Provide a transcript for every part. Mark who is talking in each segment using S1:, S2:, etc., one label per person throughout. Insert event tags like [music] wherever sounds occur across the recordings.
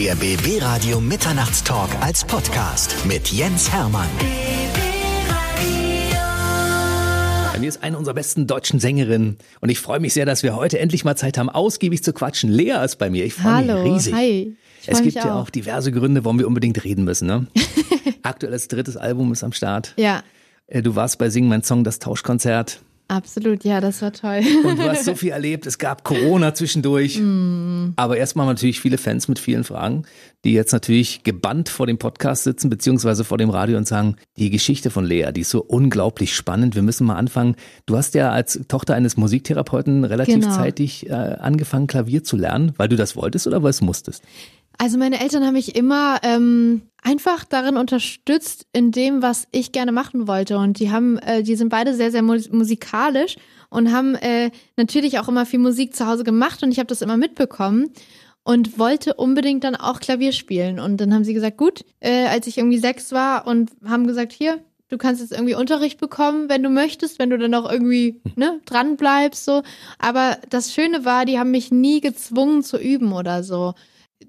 S1: Der BB Radio Mitternachtstalk als Podcast mit Jens Hermann.
S2: Bei mir ist eine unserer besten deutschen Sängerinnen und ich freue mich sehr, dass wir heute endlich mal Zeit haben, ausgiebig zu quatschen. Lea ist bei mir. Ich freue mich
S3: Hallo,
S2: riesig.
S3: hi.
S2: Es gibt
S3: mich
S2: ja
S3: auch.
S2: auch diverse Gründe, warum wir unbedingt reden müssen. Ne? [laughs] Aktuelles drittes Album ist am Start.
S3: Ja,
S2: Äh, Du warst bei Sing mein Song, das Tauschkonzert.
S3: Absolut. Ja, das war toll.
S2: Und du hast so [laughs] viel erlebt. Es gab Corona zwischendurch.
S3: Mm.
S2: Aber erstmal natürlich viele Fans mit vielen Fragen, die jetzt natürlich gebannt vor dem Podcast sitzen, beziehungsweise vor dem Radio und sagen, die Geschichte von Lea, die ist so unglaublich spannend. Wir müssen mal anfangen. Du hast ja als Tochter eines Musiktherapeuten relativ
S3: Genau.
S2: zeitig äh, angefangen, Klavier zu lernen, weil du das wolltest oder weil es musstest?
S3: Also meine Eltern haben mich immer ähm, einfach darin unterstützt in dem, was ich gerne machen wollte. Und die haben, äh, die sind beide sehr, sehr mus musikalisch und haben äh, natürlich auch immer viel Musik zu Hause gemacht und ich habe das immer mitbekommen und wollte unbedingt dann auch Klavier spielen. Und dann haben sie gesagt, gut, äh, als ich irgendwie sechs war und haben gesagt, hier, du kannst jetzt irgendwie Unterricht bekommen, wenn du möchtest, wenn du dann auch irgendwie ne, dran bleibst so. Aber das Schöne war, die haben mich nie gezwungen zu üben oder so.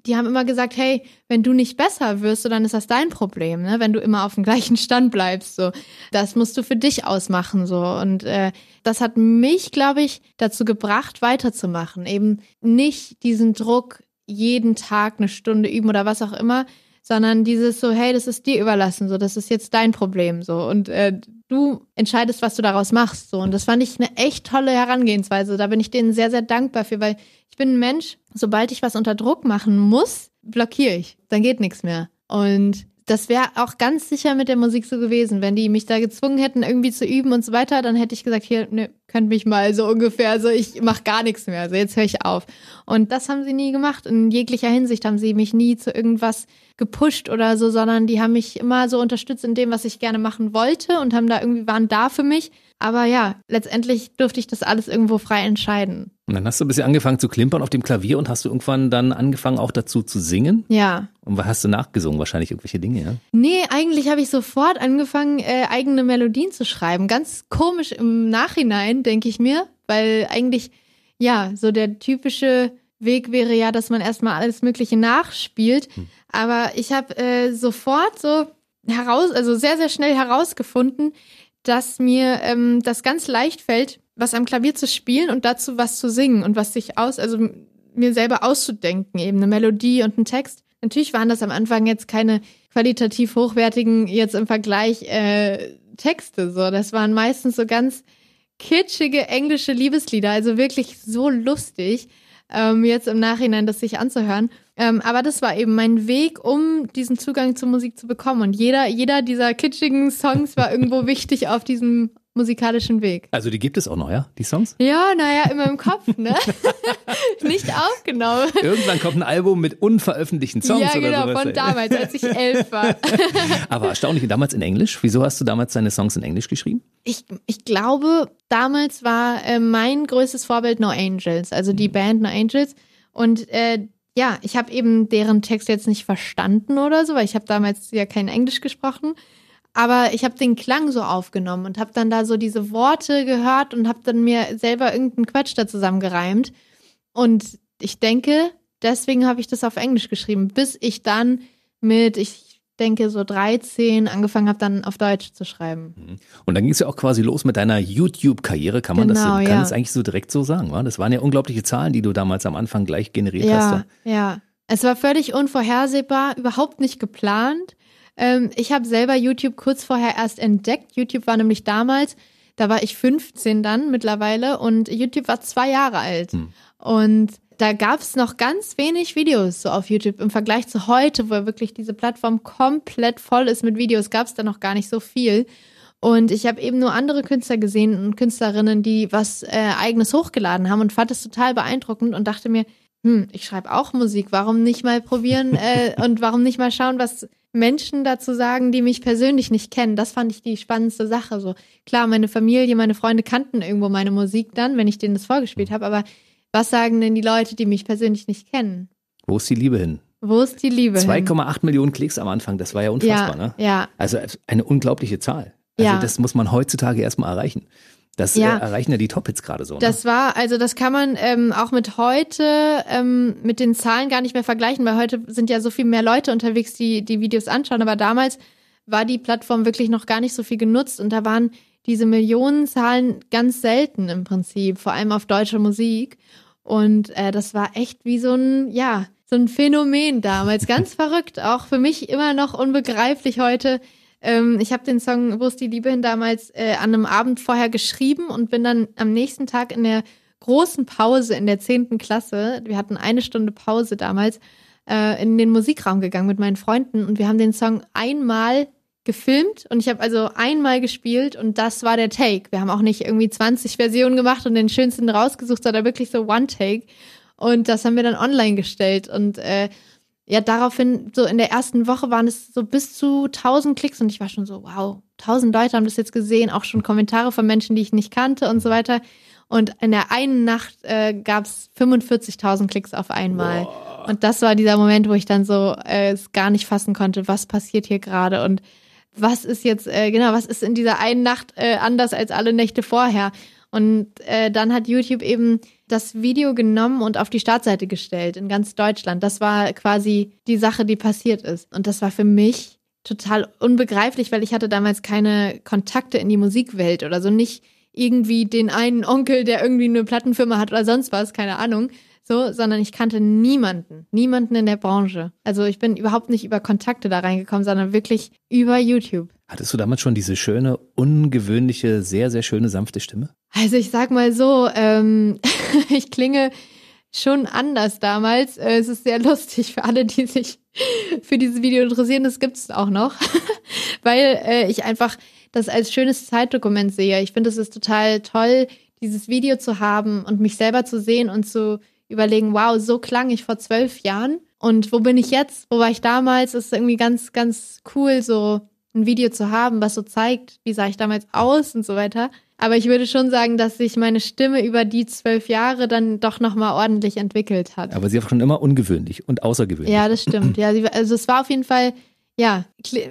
S3: Die haben immer gesagt, hey, wenn du nicht besser wirst, so, dann ist das dein Problem, ne? Wenn du immer auf dem [laughs] gleichen Stand bleibst, so, das musst du für dich ausmachen, so. Und äh, das hat mich, glaube ich, dazu gebracht, weiterzumachen, eben nicht diesen Druck jeden Tag eine Stunde üben oder was auch immer, sondern dieses so, hey, das ist dir überlassen, so, das ist jetzt dein Problem, so. Und äh, du entscheidest, was du daraus machst, so. Und das fand ich eine echt tolle Herangehensweise. Da bin ich denen sehr, sehr dankbar für, weil ich bin ein Mensch, sobald ich was unter Druck machen muss, blockiere ich, dann geht nichts mehr. Und das wäre auch ganz sicher mit der Musik so gewesen. Wenn die mich da gezwungen hätten, irgendwie zu üben und so weiter, dann hätte ich gesagt, hier, ne, könnt mich mal so ungefähr, so ich mach gar nichts mehr, so jetzt höre ich auf. Und das haben sie nie gemacht. In jeglicher Hinsicht haben sie mich nie zu irgendwas gepusht oder so, sondern die haben mich immer so unterstützt in dem, was ich gerne machen wollte und haben da irgendwie waren da für mich. Aber ja, letztendlich durfte ich das alles irgendwo frei entscheiden.
S2: Und dann hast du ein bisschen angefangen zu klimpern auf dem Klavier und hast du irgendwann dann angefangen auch dazu zu singen?
S3: Ja.
S2: Und was hast du nachgesungen? Wahrscheinlich irgendwelche Dinge, ja?
S3: Nee, eigentlich habe ich sofort angefangen, äh, eigene Melodien zu schreiben. Ganz komisch im Nachhinein, denke ich mir, weil eigentlich, ja, so der typische Weg wäre ja, dass man erstmal alles Mögliche nachspielt. Aber ich habe äh, sofort so heraus, also sehr, sehr schnell herausgefunden, dass mir ähm, das ganz leicht fällt, was am Klavier zu spielen und dazu was zu singen und was sich aus, also mir selber auszudenken, eben eine Melodie und einen Text. Natürlich waren das am Anfang jetzt keine qualitativ hochwertigen, jetzt im Vergleich äh, Texte. So, das waren meistens so ganz kitschige englische Liebeslieder, also wirklich so lustig, ähm, jetzt im Nachhinein das sich anzuhören. Ähm, aber das war eben mein Weg, um diesen Zugang zur Musik zu bekommen. Und jeder, jeder dieser kitschigen Songs war irgendwo [laughs] wichtig auf diesem musikalischen Weg.
S2: Also die gibt es auch noch, ja? Die Songs?
S3: Ja, naja, immer im Kopf, ne? [laughs] [laughs] Nicht aufgenommen.
S2: Irgendwann kommt ein Album mit unveröffentlichten Songs
S3: ja,
S2: oder
S3: genau,
S2: sowas.
S3: von damals, als ich elf war.
S2: Aber erstaunlich, damals in Englisch. Wieso hast du damals deine Songs in Englisch geschrieben?
S3: Ich, ich glaube, damals war äh, mein größtes Vorbild No Angels, also die Band No Angels. Und äh, ja, ich habe eben deren Text jetzt nicht verstanden oder so, weil ich habe damals ja kein Englisch gesprochen. Aber ich habe den Klang so aufgenommen und habe dann da so diese Worte gehört und habe dann mir selber irgendeinen Quatsch da zusammengereimt. Und ich denke, deswegen habe ich das auf Englisch geschrieben, bis ich dann mit, ich denke, so 13 angefangen habe, dann auf Deutsch zu schreiben.
S2: Und dann ging es ja auch quasi los mit deiner YouTube-Karriere. Kann man das
S3: Genau,
S2: kann
S3: ja.
S2: das eigentlich so direkt so sagen? Wa? Das waren ja unglaubliche Zahlen, die du damals am Anfang gleich generiert hast.
S3: Ja, ja. Es war völlig unvorhersehbar, überhaupt nicht geplant. Ähm, ich habe selber YouTube kurz vorher erst entdeckt. YouTube war nämlich damals, da war ich 15 dann mittlerweile und YouTube war zwei Jahre alt. Und da gab es noch ganz wenig Videos so auf YouTube im Vergleich zu heute, wo wirklich diese Plattform komplett voll ist mit Videos, gab es da noch gar nicht so viel. Und ich habe eben nur andere Künstler gesehen und Künstlerinnen, die was äh, eigenes hochgeladen haben und fand es total beeindruckend und dachte mir, hm, ich schreibe auch Musik, warum nicht mal probieren [laughs] äh, und warum nicht mal schauen, was Menschen dazu sagen, die mich persönlich nicht kennen. Das fand ich die spannendste Sache. So klar, meine Familie, meine Freunde kannten irgendwo meine Musik dann, wenn ich denen das vorgespielt habe, aber was sagen denn die Leute, die mich persönlich nicht kennen?
S2: Wo ist die Liebe hin?
S3: Wo ist die Liebe? hin?
S2: 2,8 Millionen Klicks am Anfang, das war ja unfassbar,
S3: ja,
S2: ne?
S3: ja,
S2: Also eine unglaubliche Zahl. Also
S3: Ja.
S2: das muss man heutzutage erstmal erreichen. Das
S3: Ja.
S2: äh, erreichen ja die Top-Hits gerade so. Ne?
S3: Das war, also das kann man ähm, auch mit heute, ähm, mit den Zahlen gar nicht mehr vergleichen, weil heute sind ja so viel mehr Leute unterwegs, die die Videos anschauen. Aber damals war die Plattform wirklich noch gar nicht so viel genutzt und da waren diese Millionenzahlen ganz selten im Prinzip, vor allem auf deutscher Musik. Und äh, das war echt wie so ein, ja, so ein Phänomen damals. Ganz [laughs] verrückt, auch für mich immer noch unbegreiflich heute. Ähm, ich habe den Song Wo ist die Liebe hin damals äh, an einem Abend vorher geschrieben und bin dann am nächsten Tag in der großen Pause in der zehnten Klasse, wir hatten eine Stunde Pause damals, äh, in den Musikraum gegangen mit meinen Freunden und wir haben den Song einmal gefilmt und ich habe also einmal gespielt und das war der Take. Wir haben auch nicht irgendwie 20 Versionen gemacht und den schönsten rausgesucht, sondern wirklich so One Take. Und das haben wir dann online gestellt und äh, ja, daraufhin, so in der ersten Woche waren es so bis zu 1000 Klicks und ich war schon so, wow, 1000 Leute haben das jetzt gesehen, auch schon Kommentare von Menschen, die ich nicht kannte und so weiter. Und in der einen Nacht äh, gab es 45.000 Klicks auf einmal. Und das war dieser Moment, wo ich dann so äh, es gar nicht fassen konnte, was passiert hier gerade und was ist jetzt, äh, genau, was ist in dieser einen Nacht äh, anders als alle Nächte vorher? Und äh, dann hat YouTube eben das Video genommen und auf die Startseite gestellt in ganz Deutschland. Das war quasi die Sache, die passiert ist. Und das war für mich total unbegreiflich, weil ich hatte damals keine Kontakte in die Musikwelt oder so nicht irgendwie den einen Onkel, der irgendwie eine Plattenfirma hat oder sonst was, keine Ahnung, so, sondern ich kannte niemanden, niemanden in der Branche. Also ich bin überhaupt nicht über Kontakte da reingekommen, sondern wirklich über YouTube.
S2: Hattest du damals schon diese schöne, ungewöhnliche, sehr, sehr schöne, sanfte Stimme?
S3: Also ich sag mal so, ähm, [laughs] ich klinge schon anders damals. Äh, Es ist sehr lustig für alle, die sich für dieses Video interessieren. Das gibt es auch noch, [laughs] weil äh, ich einfach das als schönes Zeitdokument sehe. Ich finde, es ist total toll, dieses Video zu haben und mich selber zu sehen und zu überlegen, wow, so klang ich vor zwölf Jahren. Und wo bin ich jetzt? Wo war ich damals? Es ist irgendwie ganz, ganz cool, so ein Video zu haben, was so zeigt, wie sah ich damals aus und so weiter. Aber ich würde schon sagen, dass sich meine Stimme über die zwölf Jahre dann doch nochmal ordentlich entwickelt hat.
S2: Aber sie war schon immer ungewöhnlich und außergewöhnlich.
S3: Ja, das stimmt. Ja, sie, also es war auf jeden Fall, ja,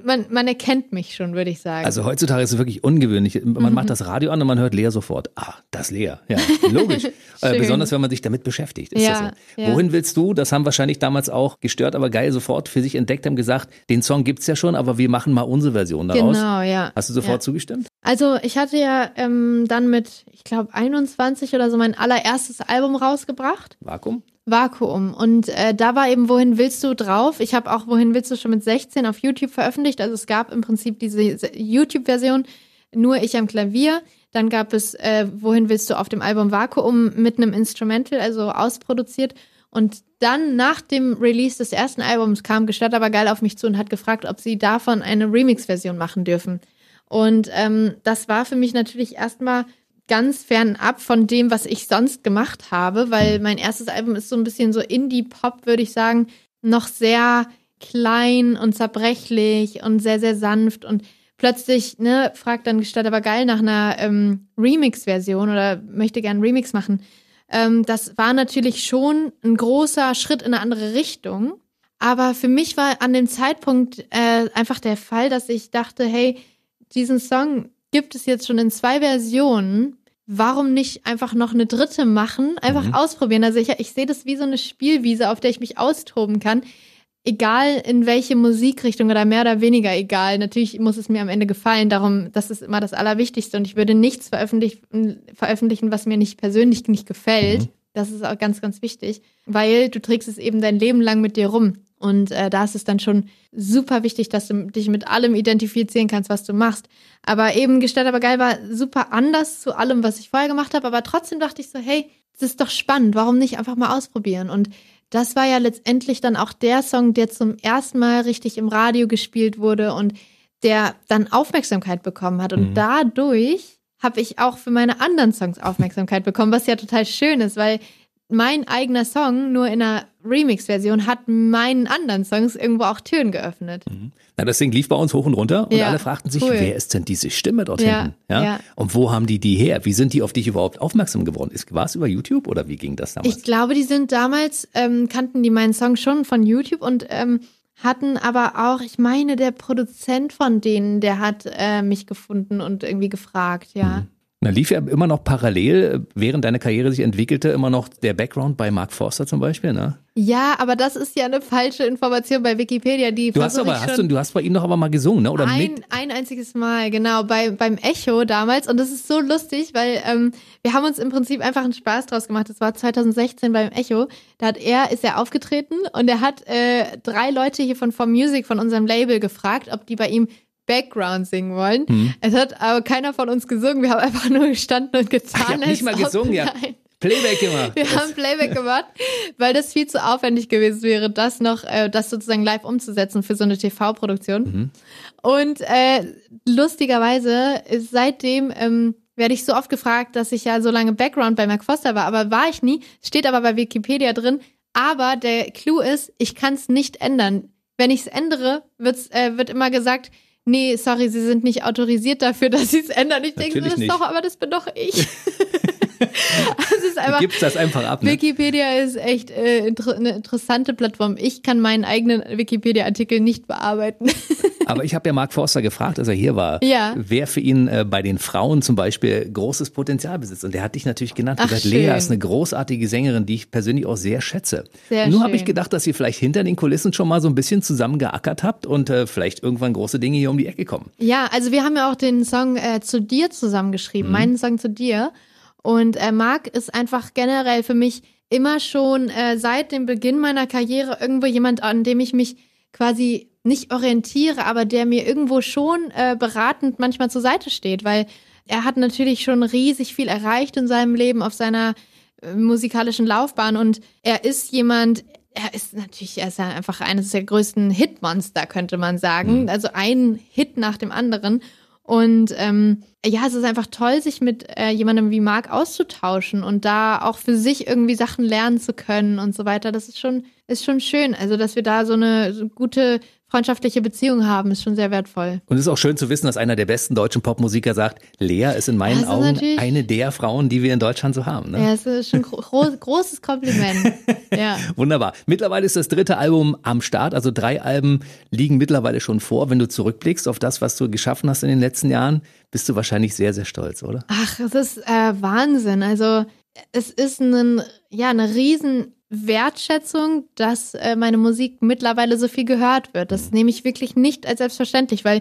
S3: man, man erkennt mich schon, würde ich sagen.
S2: Also heutzutage ist es wirklich ungewöhnlich. Man
S3: Mhm.
S2: macht das Radio an und man hört Lea sofort. Ah, das Lea. Ja, [laughs] logisch. äh, besonders wenn man sich damit beschäftigt. Ist
S3: Ja,
S2: so?
S3: ja.
S2: Wohin willst du? Das haben wahrscheinlich damals auch gestört, aber geil sofort für sich entdeckt, haben gesagt, den Song gibt's ja schon, aber wir machen mal unsere Version daraus.
S3: genau, ja.
S2: Hast du sofort
S3: Ja.
S2: zugestimmt?
S3: Also ich hatte ja ähm, dann mit, ich glaube, 21 oder so mein allererstes Album rausgebracht.
S2: Vakuum?
S3: Vakuum. Und äh, da war eben Wohin willst du drauf. Ich habe auch Wohin willst du schon mit 16 auf YouTube veröffentlicht. Also es gab im Prinzip diese YouTube-Version, nur ich am Klavier. Dann gab es äh, Wohin willst du auf dem Album Vakuum mit einem Instrumental, also ausproduziert. Und dann nach dem Release des ersten Albums kam Gestatt aber geil auf mich zu und hat gefragt, ob sie davon eine Remix-Version machen dürfen. Und ähm, das war für mich natürlich erstmal ganz fernab von dem, was ich sonst gemacht habe, weil mein erstes Album ist so ein bisschen so Indie-Pop, würde ich sagen, noch sehr klein und zerbrechlich und sehr, sehr sanft und plötzlich, ne, fragt dann Gestatt aber geil nach einer ähm, Remix-Version oder möchte gern Remix machen. Ähm, das war natürlich schon ein großer Schritt in eine andere Richtung. Aber für mich war an dem Zeitpunkt äh, einfach der Fall, dass ich dachte, hey, diesen Song gibt es jetzt schon in zwei Versionen. Warum nicht einfach noch eine dritte machen? Einfach
S2: Mhm.
S3: ausprobieren. Also ich, ich sehe das wie so eine Spielwiese, auf der ich mich austoben kann. Egal in welche Musikrichtung oder mehr oder weniger egal. Natürlich muss es mir am Ende gefallen. Darum, das ist immer das Allerwichtigste. Und ich würde nichts veröffentlichen, veröffentlichen was mir nicht persönlich nicht gefällt.
S2: Mhm.
S3: Das ist auch ganz, ganz wichtig, weil du trägst es eben dein Leben lang mit dir rum. Und äh, da ist es dann schon super wichtig, dass du dich mit allem identifizieren kannst, was du machst. Aber eben Gestalt aber geil war super anders zu allem, was ich vorher gemacht habe. Aber trotzdem dachte ich so, hey, das ist doch spannend. Warum nicht einfach mal ausprobieren? Und das war ja letztendlich dann auch der Song, der zum ersten Mal richtig im Radio gespielt wurde und der dann Aufmerksamkeit bekommen hat. Und
S2: Mhm.
S3: dadurch habe ich auch für meine anderen Songs Aufmerksamkeit bekommen, was ja total schön ist, weil mein eigener Song nur in einer Remix-Version hat meinen anderen Songs irgendwo auch Türen geöffnet.
S2: Na, das Ding lief bei uns hoch und runter und
S3: Ja,
S2: alle fragten sich,
S3: cool.
S2: wer ist denn diese Stimme dort
S3: Ja,
S2: hinten? Ja?
S3: ja.
S2: Und wo haben die die her? Wie sind die auf dich überhaupt aufmerksam geworden? War es über YouTube oder wie ging das damals?
S3: Ich glaube, die sind damals, ähm, kannten die meinen Song schon von YouTube und ähm, hatten aber auch, ich meine, der Produzent von denen, der hat äh, mich gefunden und irgendwie gefragt, ja.
S2: Da lief ja immer noch parallel, während deine Karriere sich entwickelte, immer noch der Background bei Mark Forster zum Beispiel, ne?
S3: Ja, aber das ist ja eine falsche Information bei Wikipedia. Die
S2: du hast aber, hast du, du hast bei ihm doch aber mal gesungen, ne? Oder
S3: ein,
S2: mit?
S3: ein einziges Mal, genau, bei, beim Echo damals. Und das ist so lustig, weil ähm, wir haben uns im Prinzip einfach einen Spaß draus gemacht. Das war 2016 beim Echo. Da hat er, ist er aufgetreten und er hat äh, drei Leute hier von For Music, von unserem Label, gefragt, ob die bei ihm Background singen wollen. Mhm. Es hat aber keiner von uns gesungen. Wir haben einfach nur gestanden und getan.
S2: Ach, ich nicht mal gesungen, ja. Playback [laughs] gemacht.
S3: Wir haben Playback gemacht, weil das viel zu aufwendig gewesen wäre, das noch, äh, das sozusagen live umzusetzen für so eine TV-Produktion. Mhm. Und äh, lustigerweise ist seitdem ähm, werde ich so oft gefragt, dass ich ja so lange Background bei Mark Foster war, aber war ich nie. Steht aber bei Wikipedia drin. Aber der Clou ist, ich kann es nicht ändern. Wenn ich es ändere, wird's, äh, wird immer gesagt, nee, sorry, Sie sind nicht autorisiert dafür, dass Sie es ändern. Ich denke, das ist doch, aber das bin doch ich. [laughs]
S2: also ist einfach, du gibst das einfach ab.
S3: Ne? Wikipedia ist echt äh, inter eine interessante Plattform. Ich kann meinen eigenen Wikipedia-Artikel nicht bearbeiten. [laughs]
S2: Aber ich habe ja Mark Forster gefragt, als er hier war, ja. wer für ihn äh, bei den Frauen zum Beispiel großes Potenzial besitzt. Und der hat dich natürlich genannt. Ach, gesagt, Lea ist eine großartige Sängerin, die ich persönlich auch sehr schätze. Sehr Nur habe ich gedacht, dass ihr vielleicht hinter den Kulissen schon mal so ein bisschen zusammen geackert habt und äh, vielleicht irgendwann große Dinge hier um die Ecke kommen.
S3: Ja, also wir haben ja auch den Song äh, zu dir zusammengeschrieben, mhm. meinen Song zu dir. Und äh, Marc ist einfach generell für mich immer schon äh, seit dem Beginn meiner Karriere irgendwo jemand, an dem ich mich quasi nicht orientiere, aber der mir irgendwo schon äh, beratend manchmal zur Seite steht, weil er hat natürlich schon riesig viel erreicht in seinem Leben auf seiner äh, musikalischen Laufbahn und er ist jemand, er ist natürlich, er ist ja einfach eines der größten Hitmonster, könnte man sagen. Mhm. Also ein Hit nach dem anderen. Und ähm, ja, es ist einfach toll, sich mit äh, jemandem wie Marc auszutauschen und da auch für sich irgendwie Sachen lernen zu können und so weiter. Das ist schon, ist schon schön. Also, dass wir da so eine so gute freundschaftliche Beziehung haben, ist schon sehr wertvoll.
S2: Und es ist auch schön zu wissen, dass einer der besten deutschen Popmusiker sagt, Lea ist in meinen also Augen eine der Frauen, die wir in Deutschland so haben. Ne?
S3: Ja, es ist schon gro großes Kompliment. [laughs] ja.
S2: Wunderbar. Mittlerweile ist das dritte Album am Start, also drei Alben liegen mittlerweile schon vor. Wenn du zurückblickst auf das, was du geschaffen hast in den letzten Jahren, bist du wahrscheinlich sehr, sehr stolz, oder?
S3: Ach, es ist äh, Wahnsinn. Also es ist ein, ja, eine riesen Wertschätzung, dass äh, meine Musik mittlerweile so viel gehört wird. Das nehme ich wirklich nicht als selbstverständlich, weil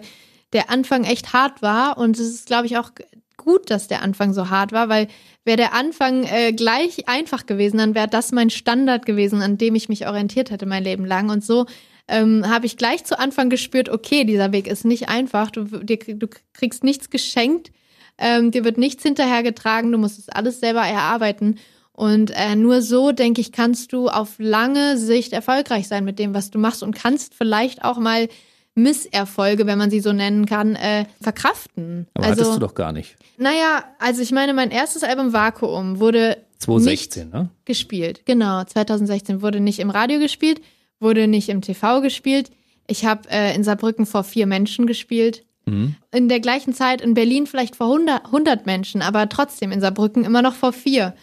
S3: der Anfang echt hart war und es ist, glaube ich, auch gut, dass der Anfang so hart war, weil wäre der Anfang äh, gleich einfach gewesen, dann wäre das mein Standard gewesen, an dem ich mich orientiert hätte mein Leben lang. Und so ähm, habe ich gleich zu Anfang gespürt, okay, dieser Weg ist nicht einfach, du, dir, du kriegst nichts geschenkt, ähm, dir wird nichts hinterhergetragen, du musst es alles selber erarbeiten. Und äh, nur so, denke ich, kannst du auf lange Sicht erfolgreich sein mit dem, was du machst und kannst vielleicht auch mal Misserfolge, wenn man sie so nennen kann, äh, verkraften.
S2: Aber also, hattest du doch gar nicht.
S3: Naja, also ich meine, mein erstes Album Vakuum wurde
S2: 2016, ne?
S3: gespielt. Genau, 2016 wurde nicht im Radio gespielt, wurde nicht im TV gespielt. Ich habe äh, in Saarbrücken vor vier Menschen gespielt. Mhm. In der gleichen Zeit in Berlin vielleicht vor 100, 100 Menschen, aber trotzdem in Saarbrücken immer noch vor vier.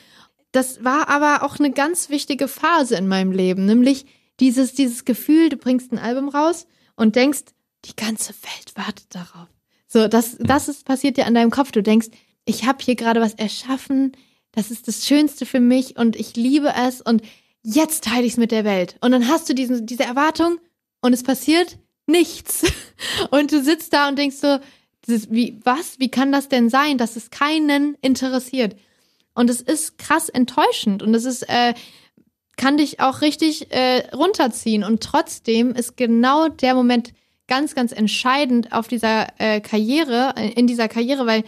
S3: Das war aber auch eine ganz wichtige Phase in meinem Leben, nämlich dieses, dieses Gefühl, du bringst ein Album raus und denkst, die ganze Welt wartet darauf. So, das, das ist passiert dir an deinem Kopf. Du denkst, ich habe hier gerade was erschaffen, das ist das Schönste für mich und ich liebe es und jetzt teile ich es mit der Welt. Und dann hast du diesen, diese Erwartung und es passiert nichts. [laughs] Und du sitzt da und denkst so, wie, was? Wie kann das denn sein, dass es keinen interessiert? Und es ist krass enttäuschend und es ist, äh, kann dich auch richtig äh, runterziehen. Und trotzdem ist genau der Moment ganz, ganz entscheidend auf dieser äh, Karriere, äh, in dieser Karriere, weil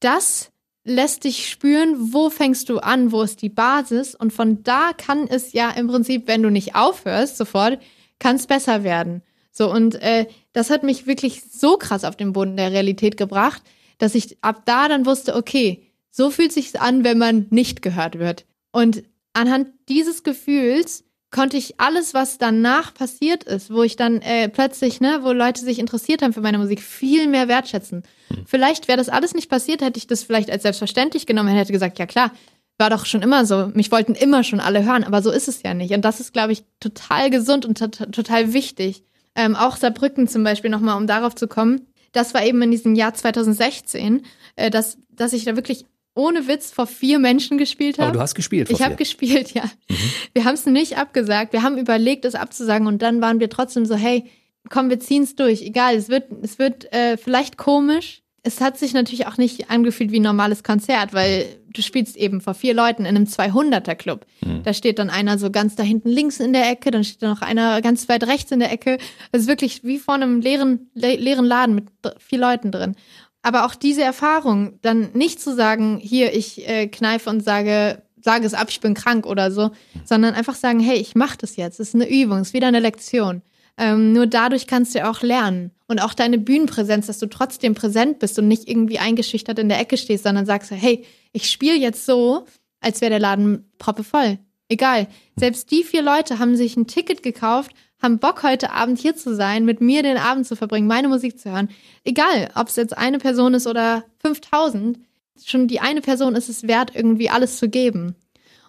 S3: das lässt dich spüren, wo fängst du an, wo ist die Basis. Und von da kann es ja im Prinzip, wenn du nicht aufhörst sofort, kann es besser werden. So, und äh, das hat mich wirklich so krass auf den Boden der Realität gebracht, dass ich ab da dann wusste, okay, so fühlt sich an, wenn man nicht gehört wird. Und anhand dieses Gefühls konnte ich alles, was danach passiert ist, wo ich dann äh, plötzlich, ne, wo Leute sich interessiert haben für meine Musik, viel mehr wertschätzen. Hm. Vielleicht wäre das alles nicht passiert, hätte ich das vielleicht als selbstverständlich genommen, hätte gesagt, ja klar, war doch schon immer so. Mich wollten immer schon alle hören, aber so ist es ja nicht. Und das ist, glaube ich, total gesund und total wichtig. Ähm, auch Saarbrücken zum Beispiel nochmal, um darauf zu kommen das war eben in diesem Jahr 2016, äh, dass, dass ich da wirklich ohne Witz vor vier Menschen gespielt habe.
S2: Aber du hast gespielt. Vor
S3: ich habe gespielt, ja. Mhm. Wir haben es nicht abgesagt. Wir haben überlegt, es abzusagen und dann waren wir trotzdem so, hey, komm, wir ziehen es durch. Egal, es wird, es wird äh, vielleicht komisch. Es hat sich natürlich auch nicht angefühlt wie ein normales Konzert, weil du spielst eben vor vier Leuten in einem 200er Club. Mhm. Da steht dann einer so ganz da hinten links in der Ecke, dann steht da noch einer ganz weit rechts in der Ecke. Es ist wirklich wie vor einem leeren, le leeren Laden mit vier Leuten drin. Aber auch diese Erfahrung, dann nicht zu sagen, hier, ich äh, kneife und sage, sage es ab, ich bin krank oder so, sondern einfach sagen, hey, ich mache das jetzt. Es ist eine Übung, es ist wieder eine Lektion. Ähm, nur dadurch kannst du auch lernen. Und auch deine Bühnenpräsenz, dass du trotzdem präsent bist und nicht irgendwie eingeschüchtert in der Ecke stehst, sondern sagst, hey, ich spiele jetzt so, als wäre der Laden proppevoll. Egal. Selbst die vier Leute haben sich ein Ticket gekauft, haben Bock, heute Abend hier zu sein, mit mir den Abend zu verbringen, meine Musik zu hören. Egal, ob es jetzt eine Person ist oder 5000, schon die eine Person ist es wert, irgendwie alles zu geben.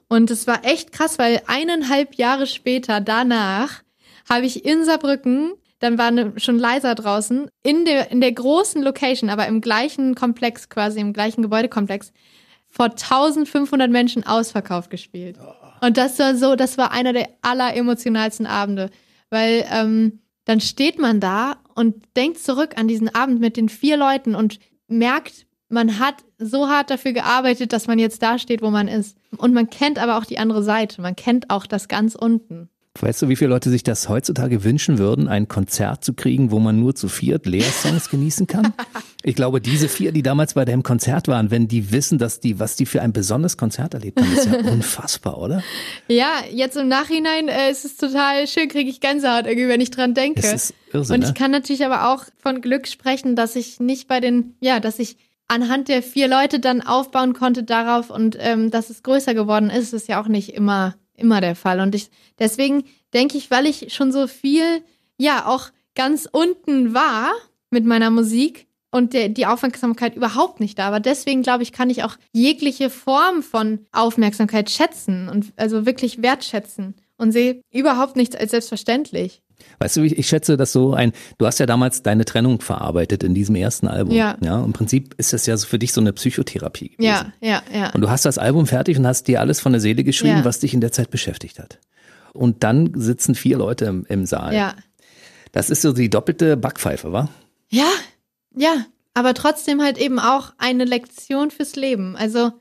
S3: Und es war echt krass, weil eineinhalb Jahre später danach habe ich in Saarbrücken, dann war ne, schon leiser draußen, in der, in der großen Location, aber im gleichen Komplex quasi, im gleichen Gebäudekomplex, vor 1500 Menschen ausverkauft gespielt. Und das war so, das war einer der alleremotionalsten Abende, weil ähm, dann steht man da und denkt zurück an diesen Abend mit den vier Leuten und merkt, man hat so hart dafür gearbeitet, dass man jetzt da steht, wo man ist. Und man kennt aber auch die andere Seite. Man kennt auch das ganz unten.
S2: Weißt du, wie viele Leute sich das heutzutage wünschen würden, ein Konzert zu kriegen, wo man nur zu viert Leersongs genießen kann? Ich glaube, diese vier, die damals bei deinem Konzert waren, wenn die wissen, dass die, was die für ein besonderes Konzert erlebt haben, ist ja [laughs] unfassbar, oder?
S3: Ja, jetzt im Nachhinein äh, ist es total schön, kriege ich Gänsehaut irgendwie, wenn ich dran denke.
S2: Das ist Irrsinn,
S3: Und ich ne? kann natürlich aber auch von Glück sprechen, dass ich nicht bei den, ja, dass ich anhand der vier Leute dann aufbauen konnte darauf und ähm, dass es größer geworden ist, ist ja auch nicht immer immer der Fall. Und ich, deswegen denke ich, weil ich schon so viel, ja, auch ganz unten war mit meiner Musik und der, die Aufmerksamkeit überhaupt nicht da war. Deswegen glaube ich, kann ich auch jegliche Form von Aufmerksamkeit schätzen und also wirklich wertschätzen und sehe überhaupt nichts als selbstverständlich.
S2: Weißt du, ich, schätze das so ein, du hast ja damals deine Trennung verarbeitet in diesem ersten Album.
S3: Ja.
S2: ja Im Prinzip ist das ja so für dich so eine Psychotherapie gewesen.
S3: Ja, ja, ja.
S2: Und du hast das Album fertig und hast dir alles von der Seele geschrieben, ja. was dich in der Zeit beschäftigt hat. Und dann sitzen vier Leute im, im Saal.
S3: Ja.
S2: Das ist so die doppelte Backpfeife, wa?
S3: Ja, ja. Aber trotzdem halt eben auch eine Lektion fürs Leben. Also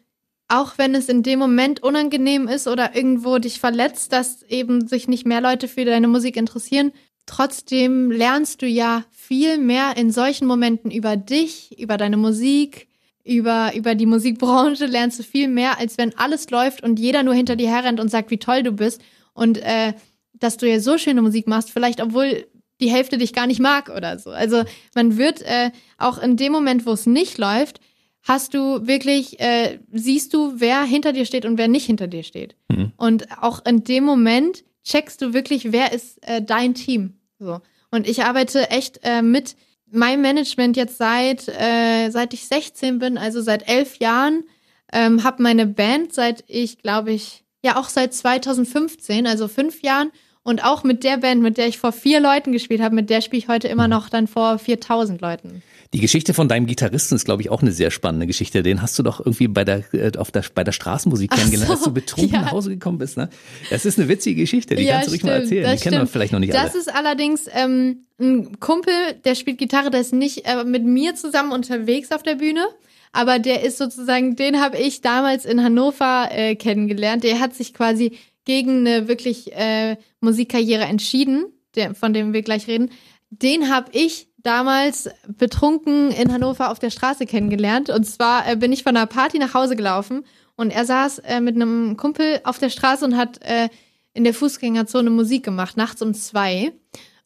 S3: auch wenn es in dem Moment unangenehm ist oder irgendwo dich verletzt, dass eben sich nicht mehr Leute für deine Musik interessieren, trotzdem lernst du ja viel mehr in solchen Momenten über dich, über deine Musik, über, über die Musikbranche, lernst du viel mehr, als wenn alles läuft und jeder nur hinter dir herrennt und sagt, wie toll du bist und äh, dass du ja so schöne Musik machst, vielleicht obwohl die Hälfte dich gar nicht mag oder so. Also man wird äh, auch in dem Moment, wo es nicht läuft, hast du wirklich, äh, siehst du, wer hinter dir steht und wer nicht hinter dir steht. Mhm. Und auch in dem Moment checkst du wirklich, wer ist äh, dein Team. So. Und ich arbeite echt äh, mit meinem Management jetzt seit, äh, seit ich 16 bin, also seit elf Jahren. Ähm, habe meine Band seit ich, glaube ich, ja auch seit 2015, also fünf Jahren. Und auch mit der Band, mit der ich vor vier Leuten gespielt habe, mit der spiele ich heute immer noch dann vor 4000 Leuten.
S2: Die Geschichte von deinem Gitarristen ist, glaube ich, auch eine sehr spannende Geschichte. Den hast du doch irgendwie bei der, äh, auf der, bei der Straßenmusik kennengelernt, so, als du betrunken ja. nach Hause gekommen bist. Ne? Das ist eine witzige Geschichte, die ja, kannst du ruhig mal erzählen. Die kennen wir vielleicht noch nicht
S3: das
S2: alle.
S3: Das ist allerdings ähm, ein Kumpel, der spielt Gitarre, der ist nicht äh, mit mir zusammen unterwegs auf der Bühne. Aber der ist sozusagen, den habe ich damals in Hannover äh, kennengelernt. Der hat sich quasi gegen eine wirklich äh, Musikkarriere entschieden, der, von dem wir gleich reden. Den habe ich damals betrunken in Hannover auf der Straße kennengelernt. Und zwar äh, bin ich von einer Party nach Hause gelaufen und er saß äh, mit einem Kumpel auf der Straße und hat äh, in der Fußgängerzone Musik gemacht, nachts um zwei.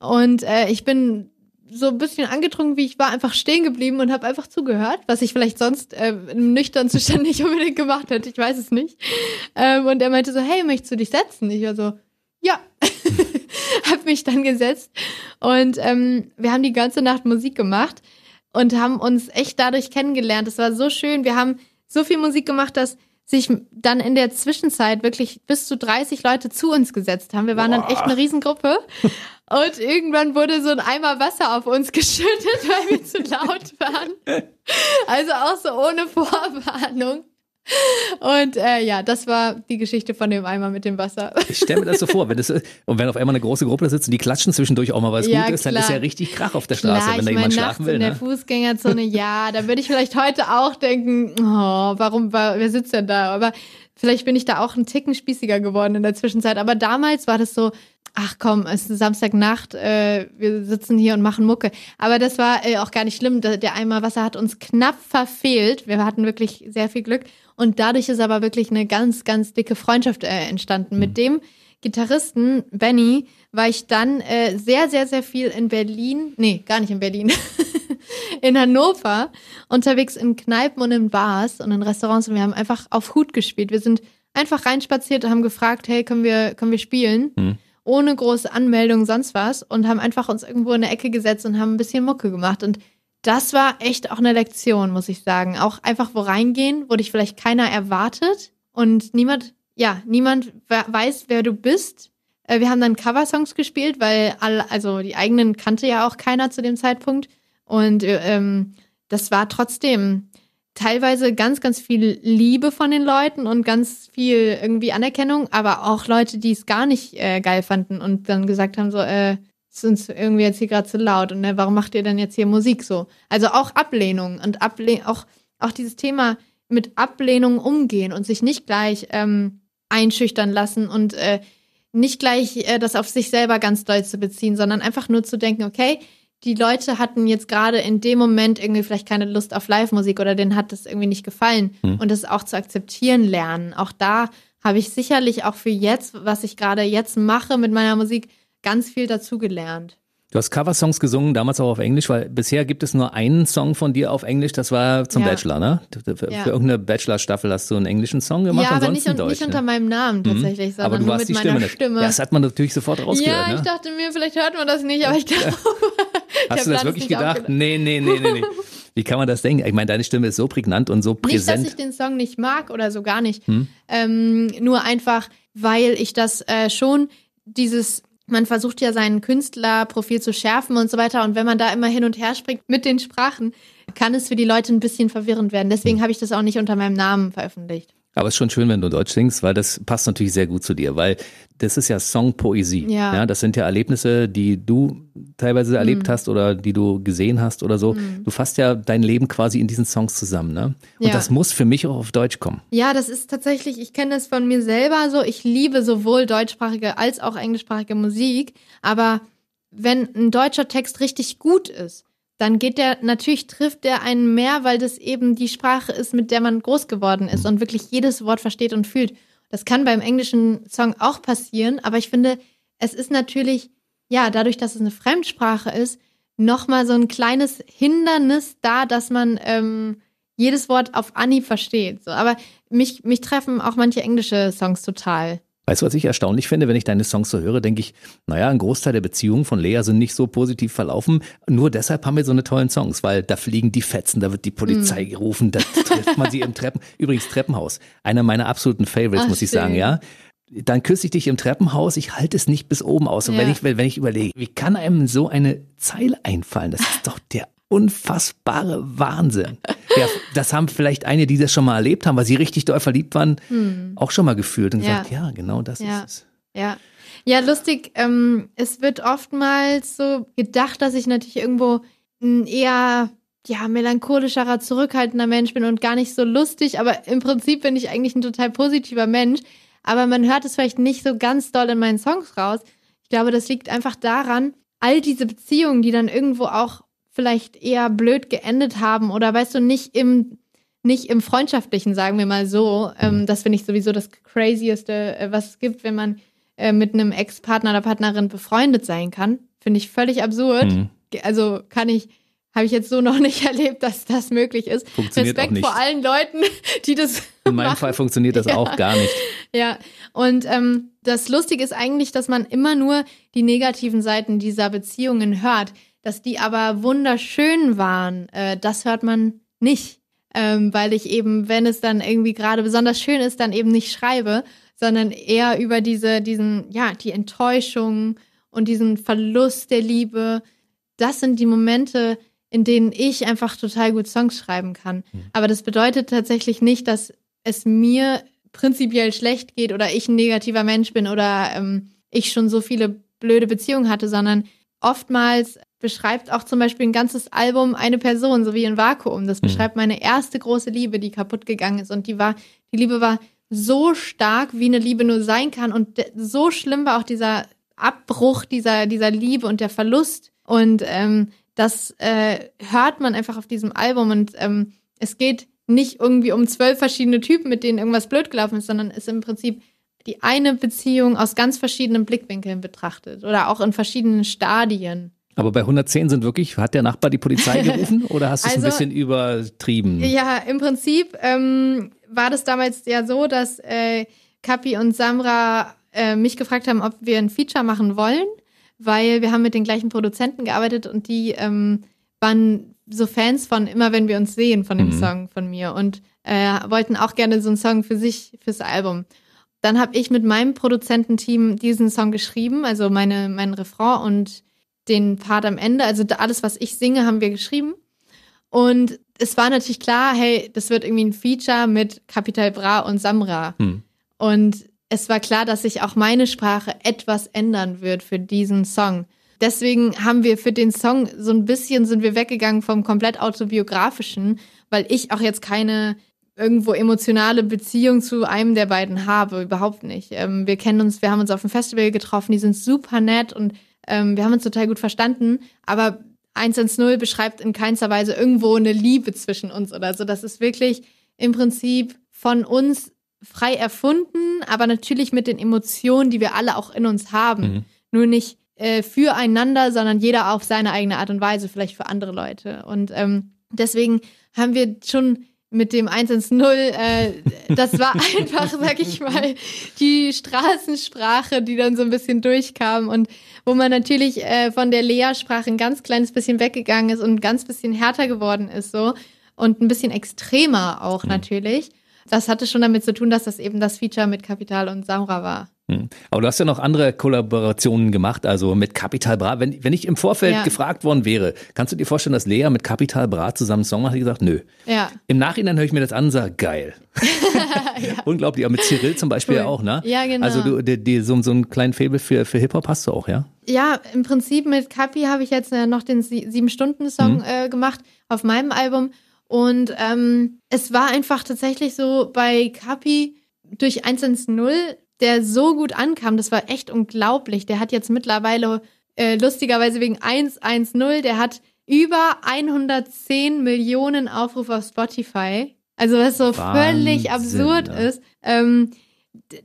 S3: Und äh, ich bin so ein bisschen angetrunken, wie ich war, einfach stehen geblieben und habe einfach zugehört, was ich vielleicht sonst äh, im nüchternen Zustand [laughs] nicht unbedingt gemacht hätte. Ich weiß es nicht. Ähm, und er meinte so, hey, möchtest du dich setzen? Ich war so, ja. [laughs] habe mich dann gesetzt und ähm, wir haben die ganze Nacht Musik gemacht und haben uns echt dadurch kennengelernt. Es war so schön. Wir haben so viel Musik gemacht, dass sich dann in der Zwischenzeit wirklich bis zu 30 Leute zu uns gesetzt haben. Wir waren Boah. dann echt eine Riesengruppe. Und irgendwann wurde so ein Eimer Wasser auf uns geschüttet, [laughs] weil wir zu laut waren. Also auch so ohne Vorwarnung. Und äh, ja, das war die Geschichte von dem Eimer mit dem Wasser.
S2: Ich stelle mir das so vor, wenn das, und wenn auf einmal eine große Gruppe da sitzt und die klatschen zwischendurch auch mal, weil es ja, gut ist, dann ist ja richtig Krach auf der Straße, klar, wenn da jemand schlafen will. In
S3: ne? der Fußgängerzone, ja, da würde ich vielleicht heute auch denken, oh, warum, wer sitzt denn da? Aber vielleicht bin ich da auch ein Ticken spießiger geworden in der Zwischenzeit. Aber damals war das so, ach komm, es ist Samstagnacht, äh, wir sitzen hier und machen Mucke. Aber das war äh, auch gar nicht schlimm. Der Eimer Wasser hat uns knapp verfehlt. Wir hatten wirklich sehr viel Glück. Und dadurch ist aber wirklich eine ganz, ganz dicke Freundschaft äh, entstanden. Mhm. Mit dem Gitarristen Benny war ich dann äh, sehr, sehr, sehr viel in Berlin, nee, gar nicht in Berlin, [laughs] in Hannover unterwegs in Kneipen und in Bars und in Restaurants und wir haben einfach auf Hut gespielt. Wir sind einfach reinspaziert und haben gefragt, hey, können wir, können wir spielen? Mhm. Ohne große Anmeldung, sonst was und haben einfach uns irgendwo in eine Ecke gesetzt und haben ein bisschen Mucke gemacht und das war echt auch eine Lektion, muss ich sagen. Auch einfach wo reingehen, wo dich vielleicht keiner erwartet und niemand, ja, niemand weiß, wer du bist. Äh, wir haben dann Coversongs gespielt, weil alle, also die eigenen kannte ja auch keiner zu dem Zeitpunkt. Und ähm, das war trotzdem teilweise ganz, ganz viel Liebe von den Leuten und ganz viel irgendwie Anerkennung, aber auch Leute, die es gar nicht äh, geil fanden und dann gesagt haben, so, äh, ist uns irgendwie jetzt hier gerade zu laut und ne, warum macht ihr denn jetzt hier Musik so? Also auch Ablehnung und Able auch, auch dieses Thema mit Ablehnung umgehen und sich nicht gleich ähm, einschüchtern lassen und äh, nicht gleich äh, das auf sich selber ganz doll zu beziehen, sondern einfach nur zu denken, okay, die Leute hatten jetzt gerade in dem Moment irgendwie vielleicht keine Lust auf Live-Musik oder denen hat das irgendwie nicht gefallen mhm. und das auch zu akzeptieren lernen. Auch da habe ich sicherlich auch für jetzt, was ich gerade jetzt mache mit meiner Musik, ganz viel dazugelernt.
S2: Du hast Coversongs gesungen, damals auch auf Englisch, weil bisher gibt es nur einen Song von dir auf Englisch, das war zum ja. Bachelor, ne? Für, ja. für irgendeine Bachelor-Staffel hast du einen englischen Song gemacht, ja,
S3: aber nicht, Deutsch, nicht unter meinem Namen mhm. tatsächlich, mhm. sondern aber du nur mit die meiner Stimme. Stimme.
S2: Ja, das hat man natürlich sofort rausgehört.
S3: Ja, ich
S2: ne?
S3: dachte mir, vielleicht hört man das nicht, aber ich [laughs] glaube.
S2: Hast du das wirklich gedacht? Nee, nee, nee, nee, nee. [laughs] Wie kann man das denken? Ich meine, deine Stimme ist so prägnant und so präsent.
S3: Nicht, dass ich den Song nicht mag oder so gar nicht. Hm? Ähm, nur einfach, weil ich das äh, schon dieses man versucht ja sein Künstlerprofil zu schärfen und so weiter. Und wenn man da immer hin und her springt mit den Sprachen, kann es für die Leute ein bisschen verwirrend werden. Deswegen hm. habe ich das auch nicht unter meinem Namen veröffentlicht.
S2: Aber es ist schon schön, wenn du Deutsch singst, weil das passt natürlich sehr gut zu dir, weil das ist ja Songpoesie. Ja. ja das sind ja Erlebnisse, die du teilweise erlebt mhm. hast oder die du gesehen hast oder so. Mhm. Du fasst ja dein Leben quasi in diesen Songs zusammen, ne? Und ja. das muss für mich auch auf Deutsch kommen.
S3: Ja, das ist tatsächlich, ich kenne das von mir selber so. Ich liebe sowohl deutschsprachige als auch englischsprachige Musik. Aber wenn ein deutscher Text richtig gut ist, dann geht der, natürlich trifft der einen mehr, weil das eben die Sprache ist, mit der man groß geworden ist und wirklich jedes Wort versteht und fühlt. Das kann beim englischen Song auch passieren, aber ich finde, es ist natürlich, ja, dadurch, dass es eine Fremdsprache ist, nochmal so ein kleines Hindernis da, dass man ähm, jedes Wort auf Anhieb versteht. So, aber mich, mich treffen auch manche englische Songs total.
S2: Weißt du, was ich erstaunlich finde, wenn ich deine Songs so höre, denke ich, naja, ein Großteil der Beziehungen von Lea sind nicht so positiv verlaufen. Nur deshalb haben wir so eine tollen Songs, weil da fliegen die Fetzen, da wird die Polizei mm. gerufen, da trifft man sie im [laughs] Treppen. Übrigens Treppenhaus, einer meiner absoluten Favorites, Ach, muss ich schön. sagen, ja. Dann küsse ich dich im Treppenhaus, ich halte es nicht bis oben aus. Und ja. wenn ich, wenn ich überlege, wie kann einem so eine Zeile einfallen? Das ist [laughs] doch der unfassbare Wahnsinn. Ja, das haben vielleicht einige, die das schon mal erlebt haben, weil sie richtig doll verliebt waren, hm. auch schon mal gefühlt und ja. gesagt, ja, genau das
S3: ja.
S2: ist es.
S3: Ja. Ja, lustig. Ähm, es wird oftmals so gedacht, dass ich natürlich irgendwo ein eher ja, melancholischerer, zurückhaltender Mensch bin und gar nicht so lustig, aber im Prinzip bin ich eigentlich ein total positiver Mensch. Aber man hört es vielleicht nicht so ganz doll in meinen Songs raus. Ich glaube, das liegt einfach daran, all diese Beziehungen, die dann irgendwo auch vielleicht eher blöd geendet haben oder weißt du, nicht im, nicht im Freundschaftlichen, sagen wir mal so. Ähm, mhm. das finde ich sowieso das Crazieste, äh, was es gibt, wenn man äh, mit einem Ex-Partner oder Partnerin befreundet sein kann. Finde ich völlig absurd. Mhm. Also kann ich, habe ich jetzt so [laughs] noch nicht erlebt, dass das möglich ist.
S2: Funktioniert
S3: Respekt
S2: auch nicht.
S3: vor allen Leuten, [laughs] die das.
S2: In meinem machen. Fall funktioniert das [laughs] ja. auch gar nicht.
S3: Ja, und ähm, das Lustige ist eigentlich, dass man immer nur die negativen Seiten dieser Beziehungen hört. Dass die aber wunderschön waren, äh, das hört man nicht. ähm, weil ich eben, wenn es dann irgendwie gerade besonders schön ist, dann eben nicht schreibe, sondern eher über diese, diesen, ja, die Enttäuschung und diesen Verlust der Liebe. Das sind die Momente, in denen ich einfach total gut Songs schreiben kann. Mhm. Aber das bedeutet tatsächlich nicht, dass es mir prinzipiell schlecht geht oder ich ein negativer Mensch bin oder ähm, ich schon so viele blöde Beziehungen hatte, sondern oftmals beschreibt auch zum Beispiel ein ganzes Album eine Person, so wie ein Vakuum. Das mhm. beschreibt meine erste große Liebe, die kaputt gegangen ist. Und die war, die Liebe war so stark, wie eine Liebe nur sein kann. Und so schlimm war auch dieser Abbruch dieser, dieser Liebe und der Verlust. Und ähm, das äh, hört man einfach auf diesem Album. Und ähm, es geht nicht irgendwie um zwölf verschiedene Typen, mit denen irgendwas blöd gelaufen ist, sondern ist im Prinzip die eine Beziehung aus ganz verschiedenen Blickwinkeln betrachtet oder auch in verschiedenen Stadien.
S2: Aber bei 110 sind wirklich, hat der Nachbar die Polizei [laughs] gerufen oder hast du es also, ein bisschen übertrieben?
S3: Ja, im Prinzip ähm, war das damals ja so, dass äh, Kapi und Samra äh, mich gefragt haben, ob wir ein Feature machen wollen, weil wir haben mit den gleichen Produzenten gearbeitet und die ähm, waren so Fans von immer, wenn wir uns sehen, von dem mhm. Song von mir und äh, wollten auch gerne so einen Song für sich, fürs Album. Dann habe ich mit meinem Produzententeam diesen Song geschrieben, also meine, mein Refrain und den Part am Ende, also alles, was ich singe, haben wir geschrieben. Und es war natürlich klar, hey, das wird irgendwie ein Feature mit Capital Bra und Samra. Hm. Und es war klar, dass sich auch meine Sprache etwas ändern wird für diesen Song. Deswegen haben wir für den Song so ein bisschen sind wir weggegangen vom komplett autobiografischen, weil ich auch jetzt keine irgendwo emotionale Beziehung zu einem der beiden habe, überhaupt nicht. Ähm, wir kennen uns, wir haben uns auf dem Festival getroffen, die sind super nett und ähm, wir haben uns total gut verstanden, aber 110 beschreibt in keinster Weise irgendwo eine Liebe zwischen uns oder so. Das ist wirklich im Prinzip von uns frei erfunden, aber natürlich mit den Emotionen, die wir alle auch in uns haben. Mhm. Nur nicht äh, füreinander, sondern jeder auf seine eigene Art und Weise, vielleicht für andere Leute. Und ähm, deswegen haben wir schon mit dem 110, äh, das war [laughs] einfach, sag ich mal, die Straßensprache, die dann so ein bisschen durchkam und wo man natürlich äh, von der Lea-Sprache ein ganz kleines bisschen weggegangen ist und ein ganz bisschen härter geworden ist so und ein bisschen extremer auch mhm. natürlich. Das hatte schon damit zu tun, dass das eben das Feature mit Kapital und Saura war.
S2: Hm. Aber du hast ja noch andere Kollaborationen gemacht, also mit Capital Bra. Wenn, wenn ich im Vorfeld ja. gefragt worden wäre, kannst du dir vorstellen, dass Lea mit Capital Bra zusammen einen Song macht? Ich gesagt, nö.
S3: Ja.
S2: Im Nachhinein höre ich mir das an und sage, geil. ja. [laughs] [laughs] Unglaublich. Aber mit Cyril zum Beispiel cool. auch, ne?
S3: Ja, genau.
S2: Also du, die, die, so, so einen kleinen Fable für, für Hip-Hop hast du auch, ja?
S3: Ja, im Prinzip mit Capi habe ich jetzt äh, noch den Sieben-Stunden-Song mhm. äh, gemacht auf meinem Album. Und ähm, es war einfach tatsächlich so bei Capi durch 110 der so gut ankam. Das war echt unglaublich. Der hat jetzt mittlerweile äh, lustigerweise wegen 110, der hat über 110 Millionen Aufrufe auf Spotify. Also was so Wahnsinn, völlig absurd ja. ist. Ähm,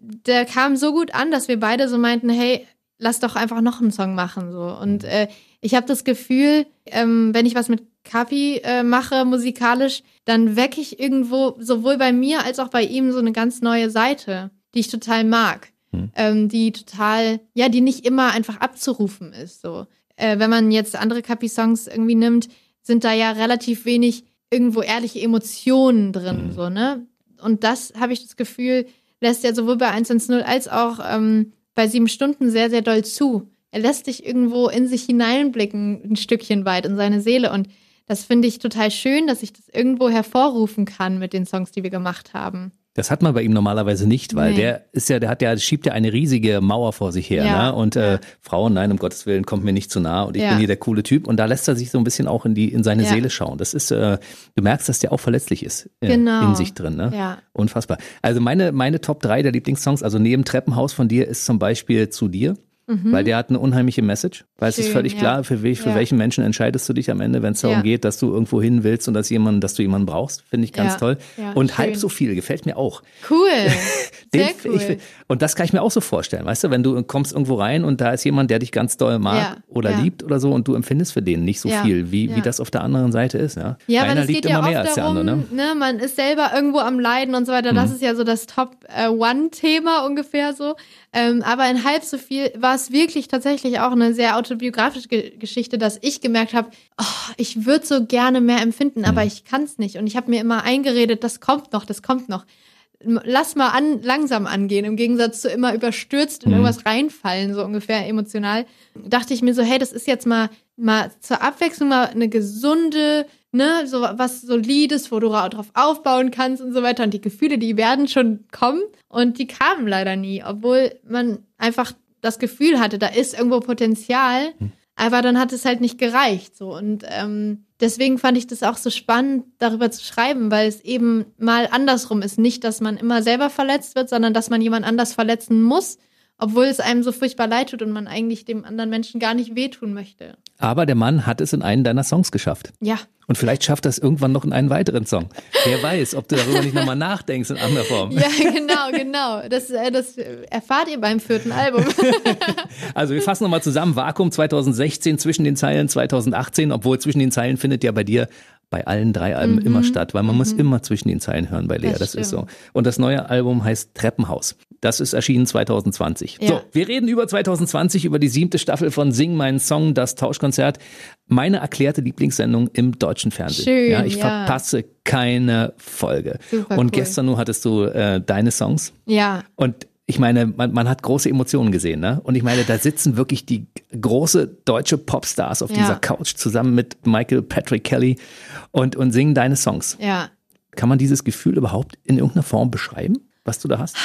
S3: der kam so gut an, dass wir beide so meinten, hey, lass doch einfach noch einen Song machen so. Und mhm. äh, ich habe das Gefühl, ähm, wenn ich was mit Kapi äh, mache musikalisch, dann wecke ich irgendwo sowohl bei mir als auch bei ihm so eine ganz neue Seite die ich total mag. Hm. Ähm, die total, ja, die nicht immer einfach abzurufen ist. So. Äh, wenn man jetzt andere Kapi-Songs irgendwie nimmt, sind da ja relativ wenig irgendwo ehrliche Emotionen drin, mhm. so, ne? Und das habe ich das Gefühl, lässt ja sowohl bei 110 als auch ähm, bei sieben Stunden sehr, sehr doll zu. Er lässt dich irgendwo in sich hineinblicken, ein Stückchen weit in seine Seele. Und das finde ich total schön, dass ich das irgendwo hervorrufen kann mit den Songs, die wir gemacht haben.
S2: Das hat man bei ihm normalerweise nicht, weil nee. der ist ja, der hat ja, schiebt ja eine riesige Mauer vor sich her. Ja. Ne? Und äh, Frauen, nein, um Gottes Willen, kommt mir nicht zu nah und ich ja. bin hier der coole Typ. Und da lässt er sich so ein bisschen auch in die, in seine. Seele schauen. Das ist, äh, du merkst, dass der auch verletzlich ist äh, genau. in sich drin. Ne?
S3: Ja.
S2: Unfassbar. Also meine, meine Top 3 der Lieblingssongs, also neben Treppenhaus von dir ist zum Beispiel zu dir. Mhm. Weil der hat eine unheimliche Message. Weil Schön, es ist völlig ja. klar, für, für ja. welchen Menschen entscheidest du dich am Ende, wenn es darum ja. geht, dass du irgendwo hin willst und dass, jemand, dass du jemanden brauchst. Finde ich ganz toll. und Schön. halb so viel gefällt mir auch.
S3: Cool. [laughs] Den,
S2: Sehr cool. Ich, und das kann ich mir auch so vorstellen. Weißt du, wenn du kommst irgendwo rein und da ist jemand, der dich ganz doll mag oder liebt oder so und du empfindest für den nicht so viel, wie, wie das auf der anderen Seite ist. Ja,
S3: ja Einer liebt immer mehr als darum, der andere. Ne? ne? Man ist selber irgendwo am Leiden und so weiter. Das mhm. ist ja so das Top-One-Thema äh, ungefähr so. Ähm, aber in halb so viel war es wirklich tatsächlich auch eine sehr autobiografische Ge Geschichte, dass ich gemerkt habe, oh, ich würde so gerne mehr empfinden, aber
S2: Mhm.
S3: ich kann es nicht. Und ich habe mir immer eingeredet, das kommt noch, das kommt noch. Lass mal an, langsam angehen, im Gegensatz zu immer überstürzt in
S2: Mhm.
S3: irgendwas reinfallen, so ungefähr emotional. Dachte ich mir so, hey, das ist jetzt mal, mal zur Abwechslung mal eine gesunde, ne, so was Solides, wo du ra- drauf aufbauen kannst und so weiter. Und die Gefühle, die werden schon kommen und die kamen leider nie, obwohl man einfach das Gefühl hatte, da ist irgendwo Potenzial, aber dann hat es halt nicht gereicht. So und ähm, deswegen fand ich das auch so spannend, darüber zu schreiben, weil es eben mal andersrum ist. Nicht, dass man immer selber verletzt wird, sondern dass man jemand anders verletzen muss, obwohl es einem so furchtbar leid tut und man eigentlich dem anderen Menschen gar nicht wehtun möchte.
S2: Aber der Mann hat es in einen deiner Songs geschafft.
S3: Ja,
S2: Und vielleicht schafft er es irgendwann noch in einen weiteren Song. Wer weiß, ob du darüber nicht nochmal nachdenkst in anderer Form.
S3: ja, genau, genau. Das, äh, das erfahrt ihr beim vierten Album. [laughs]
S2: Also wir fassen nochmal zusammen. Vakuum 2016, zwischen den Zeilen 2018, obwohl zwischen den Zeilen findet ja bei dir bei allen drei Alben immer statt, weil man muss immer zwischen den Zeilen hören bei Lea, das,
S3: Das
S2: ist so. Und das neue Album heißt Treppenhaus. Das ist erschienen 2020.
S3: Ja.
S2: So, wir reden über 2020, über die siebte Staffel von Sing meinen Song, das Tauschkonzert. Meine erklärte Lieblingssendung im deutschen Fernsehen.
S3: Schön,
S2: ja, ich
S3: ja.
S2: verpasse keine Folge.
S3: Super
S2: Und
S3: cool.
S2: gestern nur hattest du äh, deine Songs.
S3: ja,
S2: Und ich meine, man, man hat große Emotionen gesehen, ne? Und ich meine, da sitzen wirklich die große deutsche Popstars auf
S3: Ja.
S2: dieser Couch zusammen mit Michael Patrick Kelly und, und singen deine Songs.
S3: ja.
S2: Kann man dieses Gefühl überhaupt in irgendeiner Form beschreiben, was du da hast?